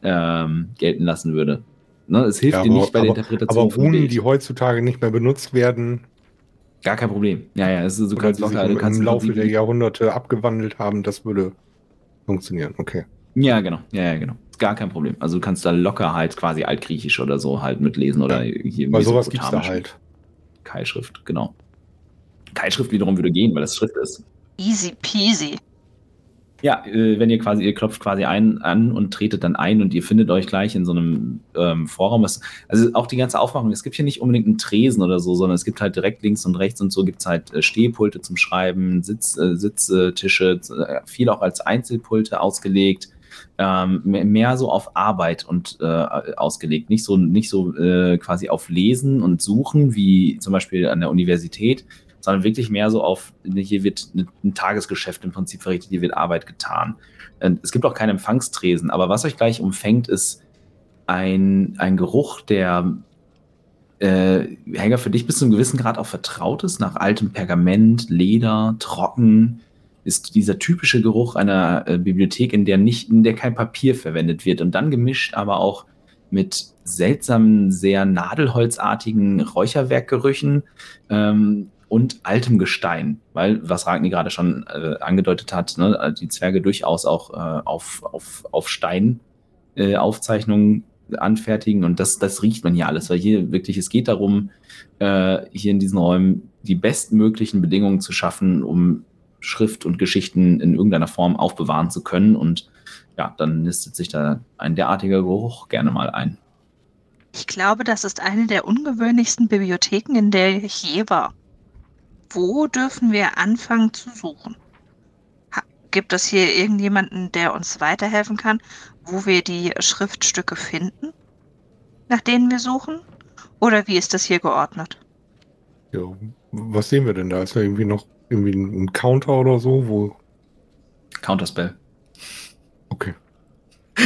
ähm, gelten lassen würde. Ne, es hilft Ja, dir aber- nicht bei der aber- Interpretation Aber Runen, die heutzutage nicht mehr benutzt werden, Gar kein Problem. Ja, ja, es ist, du oder kannst die sich locker, du im, kannst im Laufe der Jahrhunderte abgewandelt haben, das würde funktionieren. Okay. Ja, genau. Ja, ja, genau. Ist gar kein Problem. Also du kannst da locker halt quasi altgriechisch oder so halt mitlesen oder hier Weil sowas gibt's da halt. Keilschrift, genau. Keilschrift wiederum würde gehen, weil das Schrift ist. Easy peasy. Ja, äh, wenn ihr quasi, ihr klopft quasi ein, an und tretet dann ein und ihr findet euch gleich in so einem ähm, Vorraum. Was, also auch die ganze Aufmachung, es gibt hier nicht unbedingt einen Tresen oder so, sondern es gibt halt direkt links und rechts und so gibt es halt äh, Stehpulte zum Schreiben, Sitz, äh, Sitztische, äh, viel auch als Einzelpulte ausgelegt. Ähm, mehr, mehr so auf Arbeit und äh, ausgelegt, nicht so, nicht so äh, quasi auf Lesen und Suchen wie zum Beispiel an der Universität, sondern wirklich mehr so auf, hier wird ein Tagesgeschäft im Prinzip verrichtet, hier wird Arbeit getan. Und Es gibt auch keinen Empfangstresen, aber was euch gleich umfängt, ist ein, ein Geruch, der äh, Helga für dich bis zu einem gewissen Grad auch vertraut ist, nach altem Pergament, Leder, trocken, ist dieser typische Geruch einer äh, Bibliothek, in der nicht, in der kein Papier verwendet wird und dann gemischt aber auch mit seltsamen, sehr nadelholzartigen Räucherwerkgerüchen ähm, und altem Gestein, weil, was Ragni gerade schon äh, angedeutet hat, ne, die Zwerge durchaus auch äh, auf, auf, auf Stein äh, anfertigen und das, das riecht man hier alles, weil hier wirklich, es geht darum, äh, hier in diesen Räumen die bestmöglichen Bedingungen zu schaffen, um Schrift und Geschichten in irgendeiner Form aufbewahren zu können und ja, dann nistet sich da ein derartiger Geruch gerne mal ein. Ich glaube, das ist eine der ungewöhnlichsten Bibliotheken, in der ich je war. Wo dürfen wir anfangen zu suchen? Gibt es hier irgendjemanden, der uns weiterhelfen kann, wo wir die Schriftstücke finden? nach denen wir suchen? Oder wie ist das hier geordnet? Ja, was sehen wir denn da? Ist da irgendwie noch irgendwie ein Counter oder so, wo. Counterspell. Okay.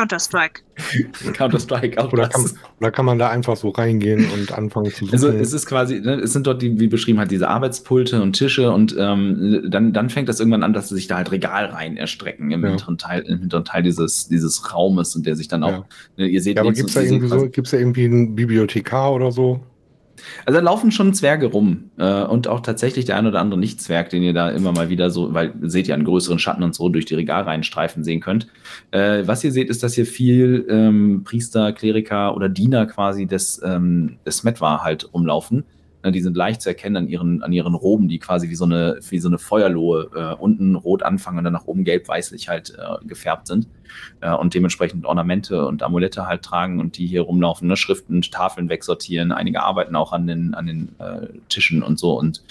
Counter-Strike. Counter-Strike, auch Oder das. kann, oder kann man da einfach so reingehen und anfangen zu suchen? Also es ist quasi, ne, es sind dort die, wie beschrieben halt diese Arbeitspulte und Tische und ähm, dann, dann fängt das irgendwann an, dass sich da halt Regalreihen erstrecken im Ja. hinteren Teil, im hinteren Teil dieses, dieses Raumes und der sich dann auch, Ja. ne, ihr seht ja, aber gibt es da, irgendwie so, gibt's da irgendwie einen Bibliothekar oder so? Also da laufen schon Zwerge rum äh, und auch tatsächlich der ein oder andere Nicht-Zwerg, den ihr da immer mal wieder so, weil seht ihr einen größeren Schatten und so durch die Regalreihen streifen sehen könnt. Äh, was ihr seht, ist, dass hier viel ähm, Priester, Kleriker oder Diener quasi des, ähm, des Metwa halt rumlaufen. Ne, die sind leicht zu erkennen an ihren, an ihren Roben, die quasi wie so eine, wie so eine Feuerlohe äh, unten rot anfangen und dann nach oben gelb-weißlich halt äh, gefärbt sind äh, und dementsprechend Ornamente und Amulette halt tragen und die hier rumlaufen, ne, Schriften, Tafeln wegsortieren. Einige arbeiten auch an den, an den äh, Tischen und so und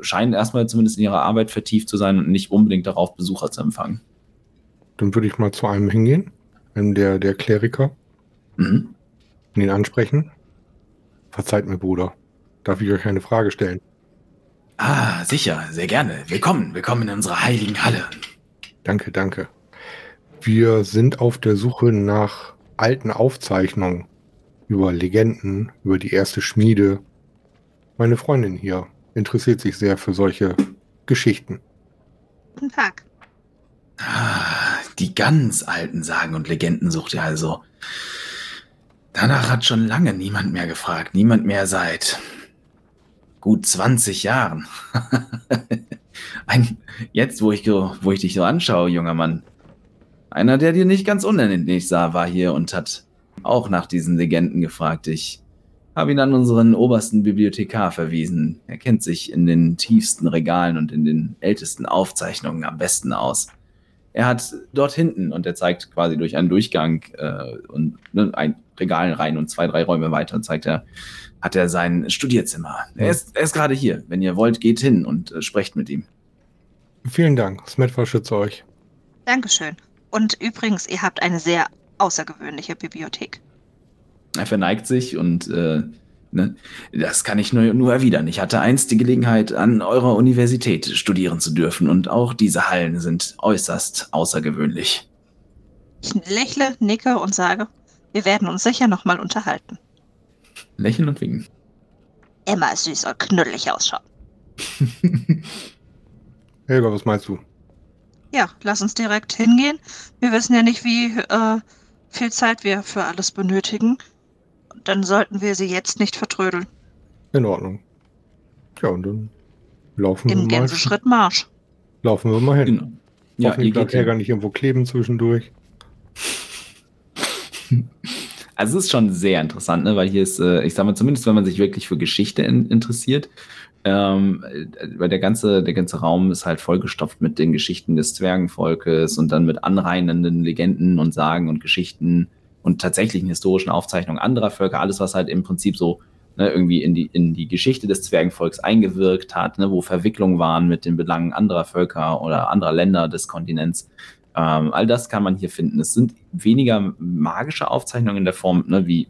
scheinen erstmal zumindest in ihrer Arbeit vertieft zu sein und nicht unbedingt darauf, Besucher zu empfangen. Dann würde ich mal zu einem hingehen, einem der, der Kleriker, Mhm. und ihn ansprechen. Verzeiht mir, Bruder. Darf ich euch eine Frage stellen? Ah, sicher, sehr gerne. Willkommen, willkommen in unserer heiligen Halle. Danke, danke. Wir sind auf der Suche nach alten Aufzeichnungen über Legenden, über die erste Schmiede. Meine Freundin hier interessiert sich sehr für solche Geschichten. Guten Tag. Ah, die ganz alten Sagen und Legenden sucht ihr also. Danach hat schon lange niemand mehr gefragt. Niemand mehr seit gut 20 Jahren. Ein, jetzt, wo ich, wo ich dich so anschaue, junger Mann. Einer, der dir nicht ganz unähnlich sah, war hier und hat auch nach diesen Legenden gefragt. Ich habe ihn an unseren obersten Bibliothekar verwiesen. Er kennt sich in den tiefsten Regalen und in den ältesten Aufzeichnungen am besten aus. Er hat dort hinten, und er zeigt quasi durch einen Durchgang äh, und ne, ein Regal rein und zwei, drei Räume weiter, zeigt er, hat er sein Studierzimmer. Er ist, er ist gerade hier. Wenn ihr wollt, geht hin und äh, sprecht mit ihm. Vielen Dank. Smetwa schütze euch. Dankeschön. Und übrigens, ihr habt eine sehr außergewöhnliche Bibliothek. Er verneigt sich und äh, ne, das kann ich nur, nur erwidern. Ich hatte einst die Gelegenheit, an eurer Universität studieren zu dürfen und auch diese Hallen sind äußerst außergewöhnlich. Ich lächle, nicke und sage, wir werden uns sicher nochmal unterhalten. Lächeln und winken. Immer süß und knuddelig ausschauen. Helga, was meinst du? Ja, lass uns direkt hingehen. Wir wissen ja nicht, wie äh, viel Zeit wir für alles benötigen. Dann sollten wir sie jetzt nicht vertrödeln. In Ordnung. Ja, und dann laufen wir In mal. Gänseschritt Marsch. Laufen wir mal hin. Genau. Ja, Hoffentlich bleibt. Helga nicht irgendwo kleben zwischendurch. Also es ist schon sehr interessant, ne? weil hier ist, äh, ich sag mal, zumindest wenn man sich wirklich für Geschichte in, interessiert, ähm, äh, weil der ganze, der ganze Raum ist halt vollgestopft mit den Geschichten des Zwergenvolkes und dann mit anreinenden Legenden und Sagen und Geschichten und tatsächlichen historischen Aufzeichnungen anderer Völker, alles, was halt im Prinzip so ne, irgendwie in die, in die Geschichte des Zwergenvolks eingewirkt hat, ne, wo Verwicklungen waren mit den Belangen anderer Völker oder anderer Länder des Kontinents. Ähm, all das kann man hier finden. Es sind weniger magische Aufzeichnungen in der Form, ne, wie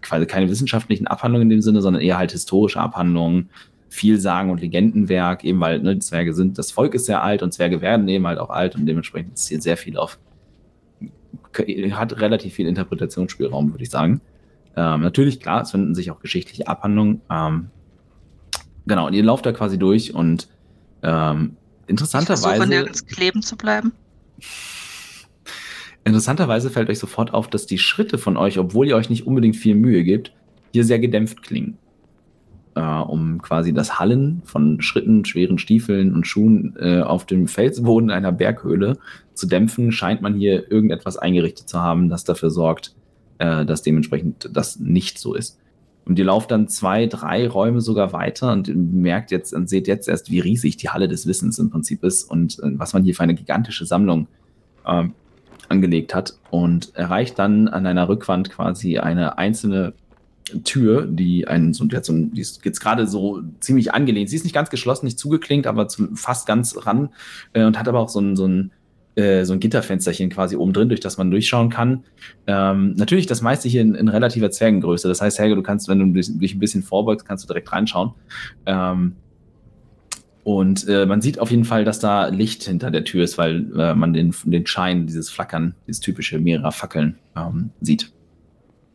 quasi keine wissenschaftlichen Abhandlungen in dem Sinne, sondern eher halt historische Abhandlungen, viel Sagen- und Legendenwerk, eben weil ne, die Zwerge sind, das Volk ist sehr alt und Zwerge werden eben halt auch alt und dementsprechend ist hier sehr viel auf, hat relativ viel Interpretationsspielraum, würde ich sagen. Ähm, natürlich, klar, es finden sich auch geschichtliche Abhandlungen. Ähm, genau, und ihr lauft da quasi durch und ähm, Ich interessanterweise. versuche nirgends kleben zu bleiben. Interessanterweise fällt euch sofort auf, dass die Schritte von euch, obwohl ihr euch nicht unbedingt viel Mühe gebt, hier sehr gedämpft klingen. Äh, um quasi das Hallen von Schritten, schweren Stiefeln und Schuhen äh, auf dem Felsboden einer Berghöhle zu dämpfen, scheint man hier irgendetwas eingerichtet zu haben, das dafür sorgt, äh, dass dementsprechend das nicht so ist. Und ihr lauft dann zwei, drei Räume sogar weiter und merkt jetzt und seht jetzt erst, wie riesig die Halle des Wissens im Prinzip ist und äh, was man hier für eine gigantische Sammlung ähm, angelegt hat und erreicht dann an einer Rückwand quasi eine einzelne Tür, die einen so, die so die ist jetzt gerade so ziemlich angelehnt. Sie ist nicht ganz geschlossen, nicht zugeklinkt, aber zum, fast ganz ran äh, und hat aber auch so ein, so ein äh, so ein Gitterfensterchen quasi oben drin, durch das man durchschauen kann. Ähm, natürlich das meiste hier in, in, relativer Zwergengröße. Das heißt, Helge, du kannst, wenn du dich ein bisschen vorbeugst, kannst du direkt reinschauen. Ähm, und äh, man sieht auf jeden Fall, dass da Licht hinter der Tür ist, weil äh, man den, den Schein, dieses Flackern, dieses typische mehrerer Fackeln ähm, sieht.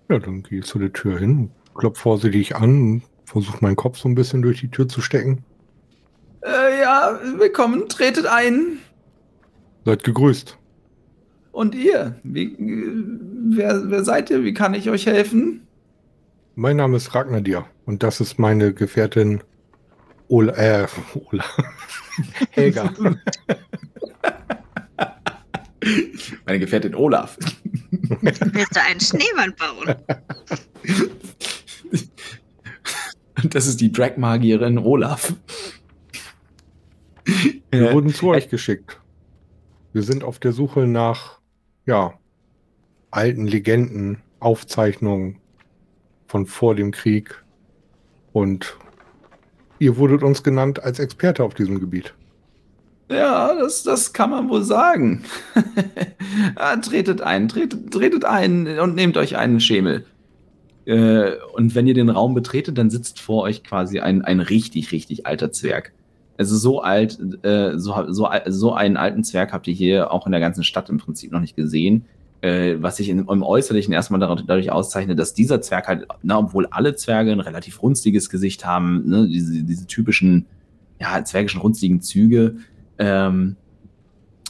Ja, dann gehe ich zu der Tür hin, klopfe vorsichtig an, versuche meinen Kopf so ein bisschen durch die Tür zu stecken. Äh, ja, willkommen, tretet ein. Seid gegrüßt. Und ihr? Wie, wer, wer seid ihr? Wie kann ich euch helfen? Mein Name ist Ragnar Dir und das ist meine Gefährtin Ola. Äh, Ola. Helga. meine Gefährtin Olaf. Willst du einen Schneemann bauen? Das ist die Drag-Magierin Olaf. Wir wurden zu euch geschickt. Wir sind auf der Suche nach, ja, alten Legenden, Aufzeichnungen von vor dem Krieg. Und ihr wurdet uns genannt als Experte auf diesem Gebiet. Ja, das, das kann man wohl sagen. ja, tretet ein, tretet, tretet ein und nehmt euch einen Schemel. Äh, und wenn ihr den Raum betretet, dann sitzt vor euch quasi ein, ein richtig, richtig alter Zwerg. Also so alt, äh, so, so, so einen alten Zwerg habt ihr hier auch in der ganzen Stadt im Prinzip noch nicht gesehen. Äh, was sich im Äußerlichen erstmal dadurch auszeichnet, dass dieser Zwerg halt, na, obwohl alle Zwerge ein relativ runzliges Gesicht haben, ne, diese, diese typischen, ja, zwergischen runzligen Züge, ähm,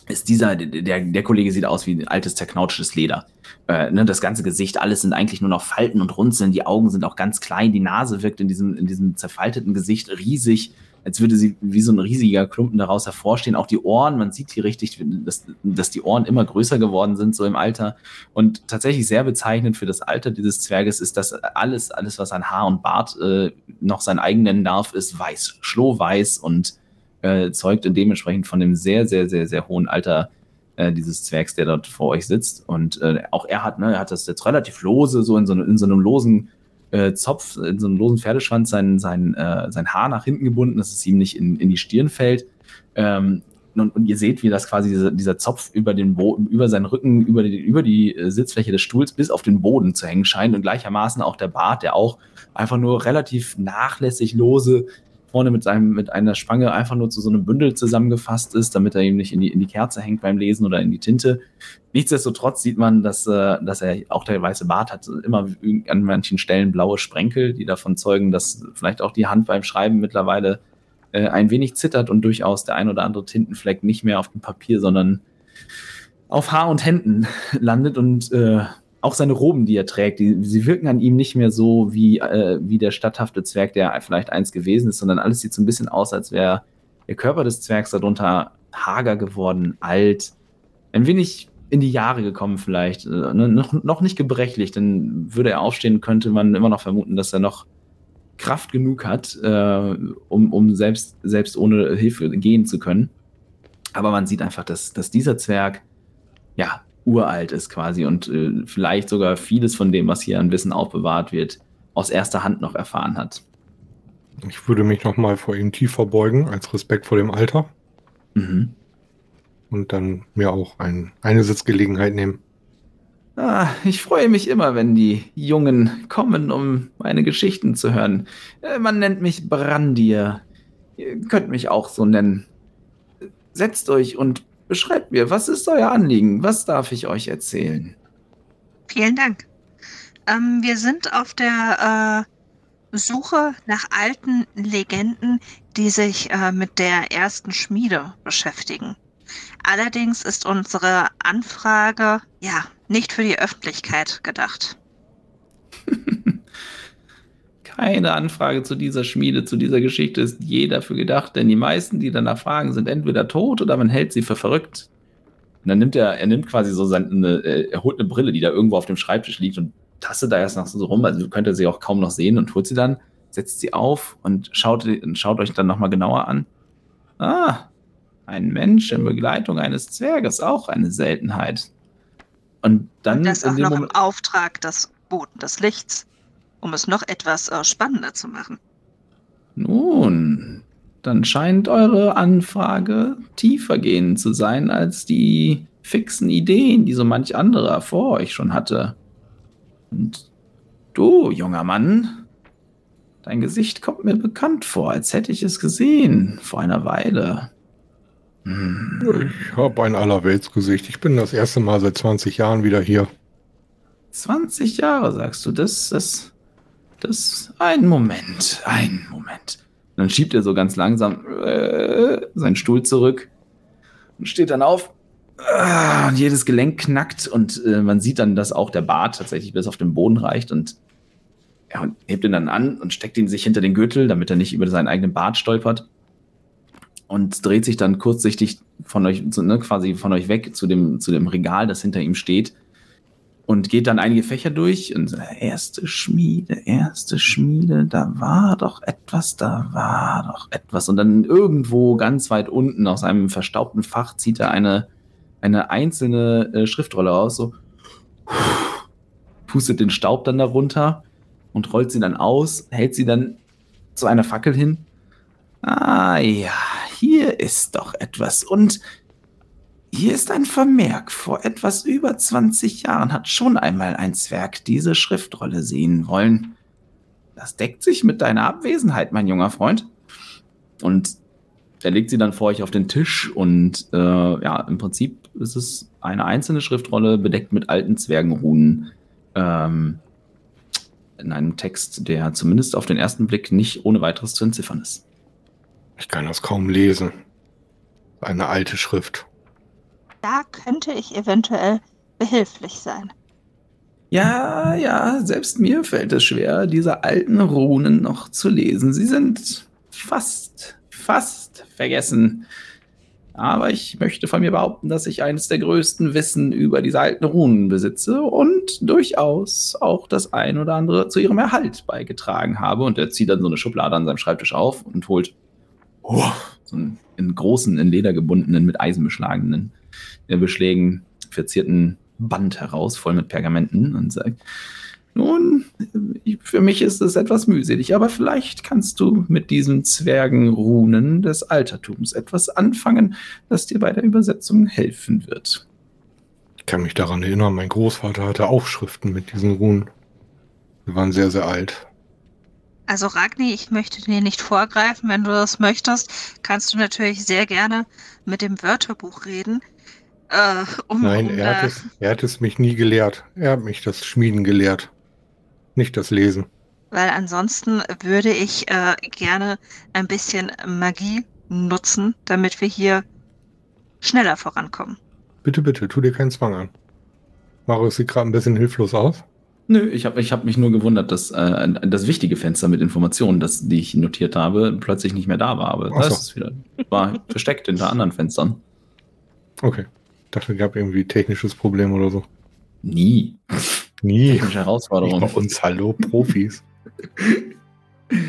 ist dieser, der, der Kollege sieht aus wie altes zerknautsches Leder. Äh, ne, das ganze Gesicht, alles sind eigentlich nur noch Falten und Runzeln, die Augen sind auch ganz klein, die Nase wirkt in diesem, in diesem zerfalteten Gesicht riesig als würde sie wie so ein riesiger Klumpen daraus hervorstehen. Auch die Ohren, man sieht hier richtig, dass, dass die Ohren immer größer geworden sind, so im Alter. Und tatsächlich sehr bezeichnend für das Alter dieses Zwerges ist, dass alles, alles, was an Haar und Bart äh, noch sein eigen nennen darf, ist weiß, schlohweiß und äh, zeugt dementsprechend von dem sehr, sehr, sehr, sehr hohen Alter äh, dieses Zwergs, der dort vor euch sitzt. Und äh, auch er hat, ne, er hat das jetzt relativ lose, so in so, in so einem losen äh, Zopf, in so einem losen Pferdeschwanz, sein, sein, äh, sein Haar nach hinten gebunden, dass es ihm nicht in, in die Stirn fällt. Ähm, und, und, ihr seht, wie das quasi dieser, dieser Zopf über den Boden, über seinen Rücken, über die, über die äh, Sitzfläche des Stuhls bis auf den Boden zu hängen scheint und gleichermaßen auch der Bart, der auch einfach nur relativ nachlässig lose vorne mit, seinem, mit einer Spange einfach nur zu so einem Bündel zusammengefasst ist, damit er ihm nicht in die, in die Kerze hängt beim Lesen oder in die Tinte. Nichtsdestotrotz sieht man, dass, äh, dass er auch der weiße Bart hat, immer an manchen Stellen blaue Sprenkel, die davon zeugen, dass vielleicht auch die Hand beim Schreiben mittlerweile äh, ein wenig zittert und durchaus der ein oder andere Tintenfleck nicht mehr auf dem Papier, sondern auf Haar und Händen landet und äh, auch seine Roben, die er trägt, die, sie wirken an ihm nicht mehr so wie, äh, wie der statthafte Zwerg, der vielleicht einst gewesen ist, sondern alles sieht so ein bisschen aus, als wäre der Körper des Zwergs darunter hager geworden, alt, ein wenig in die Jahre gekommen vielleicht, äh, ne, noch, noch nicht gebrechlich, denn würde er aufstehen, könnte man immer noch vermuten, dass er noch Kraft genug hat, äh, um, um selbst, selbst ohne Hilfe gehen zu können. Aber man sieht einfach, dass, dass dieser Zwerg ja uralt ist quasi und äh, vielleicht sogar vieles von dem, was hier an Wissen aufbewahrt wird, aus erster Hand noch erfahren hat. Ich würde mich noch mal vor ihm tiefer beugen, als Respekt vor dem Alter. Mhm. Und dann mir auch ein, eine Sitzgelegenheit nehmen. Ah, ich freue mich immer, wenn die Jungen kommen, um meine Geschichten zu hören. Äh, man nennt mich Brandir. Ihr könnt mich auch so nennen. Setzt euch und Beschreibt mir, was ist euer Anliegen? Was darf ich euch erzählen? Vielen Dank. Ähm, wir sind auf der äh, Suche nach alten Legenden, die sich äh, mit der ersten Schmiede beschäftigen. Allerdings ist unsere Anfrage ja nicht für die Öffentlichkeit gedacht. keine Anfrage zu dieser Schmiede, zu dieser Geschichte ist je dafür gedacht, denn die meisten, die danach fragen, sind entweder tot oder man hält sie für verrückt. Und dann nimmt er, er nimmt quasi so seine, äh, er holt eine Brille, die da irgendwo auf dem Schreibtisch liegt und tastet da erst noch so rum, also könnt ihr sie auch kaum noch sehen und holt sie dann, setzt sie auf und schaut, schaut euch dann nochmal genauer an. Ah, ein Mensch in Begleitung eines Zwerges, auch eine Seltenheit. Und dann. Und das auch noch Moment, im Auftrag des Boten des Lichts um es noch etwas äh, spannender zu machen. Nun, dann scheint eure Anfrage tiefer gehend zu sein als die fixen Ideen, die so manch anderer vor euch schon hatte. Und du, junger Mann, dein Gesicht kommt mir bekannt vor, als hätte ich es gesehen vor einer Weile. Hm. Ich habe ein Allerweltsgesicht. Ich bin das erste Mal seit 20 Jahren wieder hier. 20 Jahre, sagst du, das, das, das, ein Moment, ein Moment. Und dann schiebt er so ganz langsam äh, seinen Stuhl zurück und steht dann auf. Äh, und jedes Gelenk knackt und äh, man sieht dann, dass auch der Bart tatsächlich bis auf den Boden reicht und und hebt ihn dann an und steckt ihn sich hinter den Gürtel, damit er nicht über seinen eigenen Bart stolpert. Und dreht sich dann kurzsichtig von euch, ne, quasi von euch weg zu dem, zu dem Regal, das hinter ihm steht und geht dann einige Fächer durch und erste Schmiede, erste Schmiede, da war doch etwas, da war doch etwas. Und dann irgendwo ganz weit unten aus einem verstaubten Fach zieht er eine, eine einzelne äh, Schriftrolle raus, so pustet den Staub dann darunter und rollt sie dann aus, hält sie dann zu einer Fackel hin. Ah ja, hier ist doch etwas. Und hier ist ein Vermerk. Vor etwas über 20 Jahren hat schon einmal ein Zwerg diese Schriftrolle sehen wollen. Das deckt sich mit deiner Abwesenheit, mein junger Freund. Und er legt sie dann vor euch auf den Tisch und äh, ja, im Prinzip ist es eine einzelne Schriftrolle bedeckt mit alten Zwergenrunen. Ähm, in einem Text, der zumindest auf den ersten Blick nicht ohne weiteres zu entziffern ist. Ich kann das kaum lesen. Eine alte Schrift da könnte ich eventuell behilflich sein. Ja, ja, selbst mir fällt es schwer, diese alten Runen noch zu lesen. Sie sind fast, fast vergessen. Aber ich möchte von mir behaupten, dass ich eines der größten Wissen über diese alten Runen besitze und durchaus auch das ein oder andere zu ihrem Erhalt beigetragen habe. Und er zieht dann so eine Schublade an seinem Schreibtisch auf und holt oh, so einen in großen, in Leder gebundenen, mit Eisen beschlagenen Beschlägen verzierten Band heraus, voll mit Pergamenten und sagt, nun, für mich ist es etwas mühselig, aber vielleicht kannst du mit diesen Zwergenrunen des Altertums etwas anfangen, das dir bei der Übersetzung helfen wird. Ich kann mich daran erinnern, mein Großvater hatte Aufschriften mit diesen Runen. Die waren sehr, sehr alt. Also Ragni, ich möchte dir nicht vorgreifen. Wenn du das möchtest, kannst du natürlich sehr gerne mit dem Wörterbuch reden. Äh, um, Nein, um, er, hat es, er hat es mich nie gelehrt. Er hat mich das Schmieden gelehrt. Nicht das Lesen. Weil ansonsten würde ich äh, gerne ein bisschen Magie nutzen, damit wir hier schneller vorankommen. Bitte, bitte, tu dir keinen Zwang an. Marius sieht gerade ein bisschen hilflos aus. Nö, ich habe ich hab mich nur gewundert, dass äh, das wichtige Fenster mit Informationen, das, die ich notiert habe, plötzlich nicht mehr da war. Aber Ach da ist es wieder. War versteckt hinter anderen Fenstern. Okay dachte, es gab irgendwie technisches Problem oder so. Nie. Nie. Technische Herausforderung. Bei uns, hallo, Profis.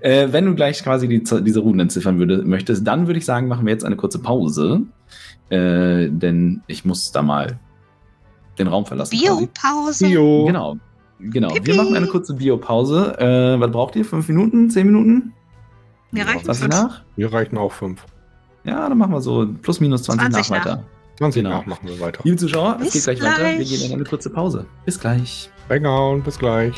äh, wenn du gleich quasi die, diese Runen entziffern würde, möchtest, dann würde ich sagen, machen wir jetzt eine kurze Pause. Äh, denn ich muss da mal den Raum verlassen. Biopause. Bio. Genau. Genau. Pipi. Wir machen eine kurze Biopause. Äh, was braucht ihr? Fünf Minuten? Zehn Minuten? Mir reichen fünf. Nach? Mir reichen auch fünf. Ja, dann machen wir so plus minus 20, 20 nach, nach weiter. 20 genau. nach machen wir weiter. Liebe Zuschauer, bis es geht gleich, gleich, weiter. Wir gehen in eine kurze Pause. Bis gleich. Reingehauen, bis gleich.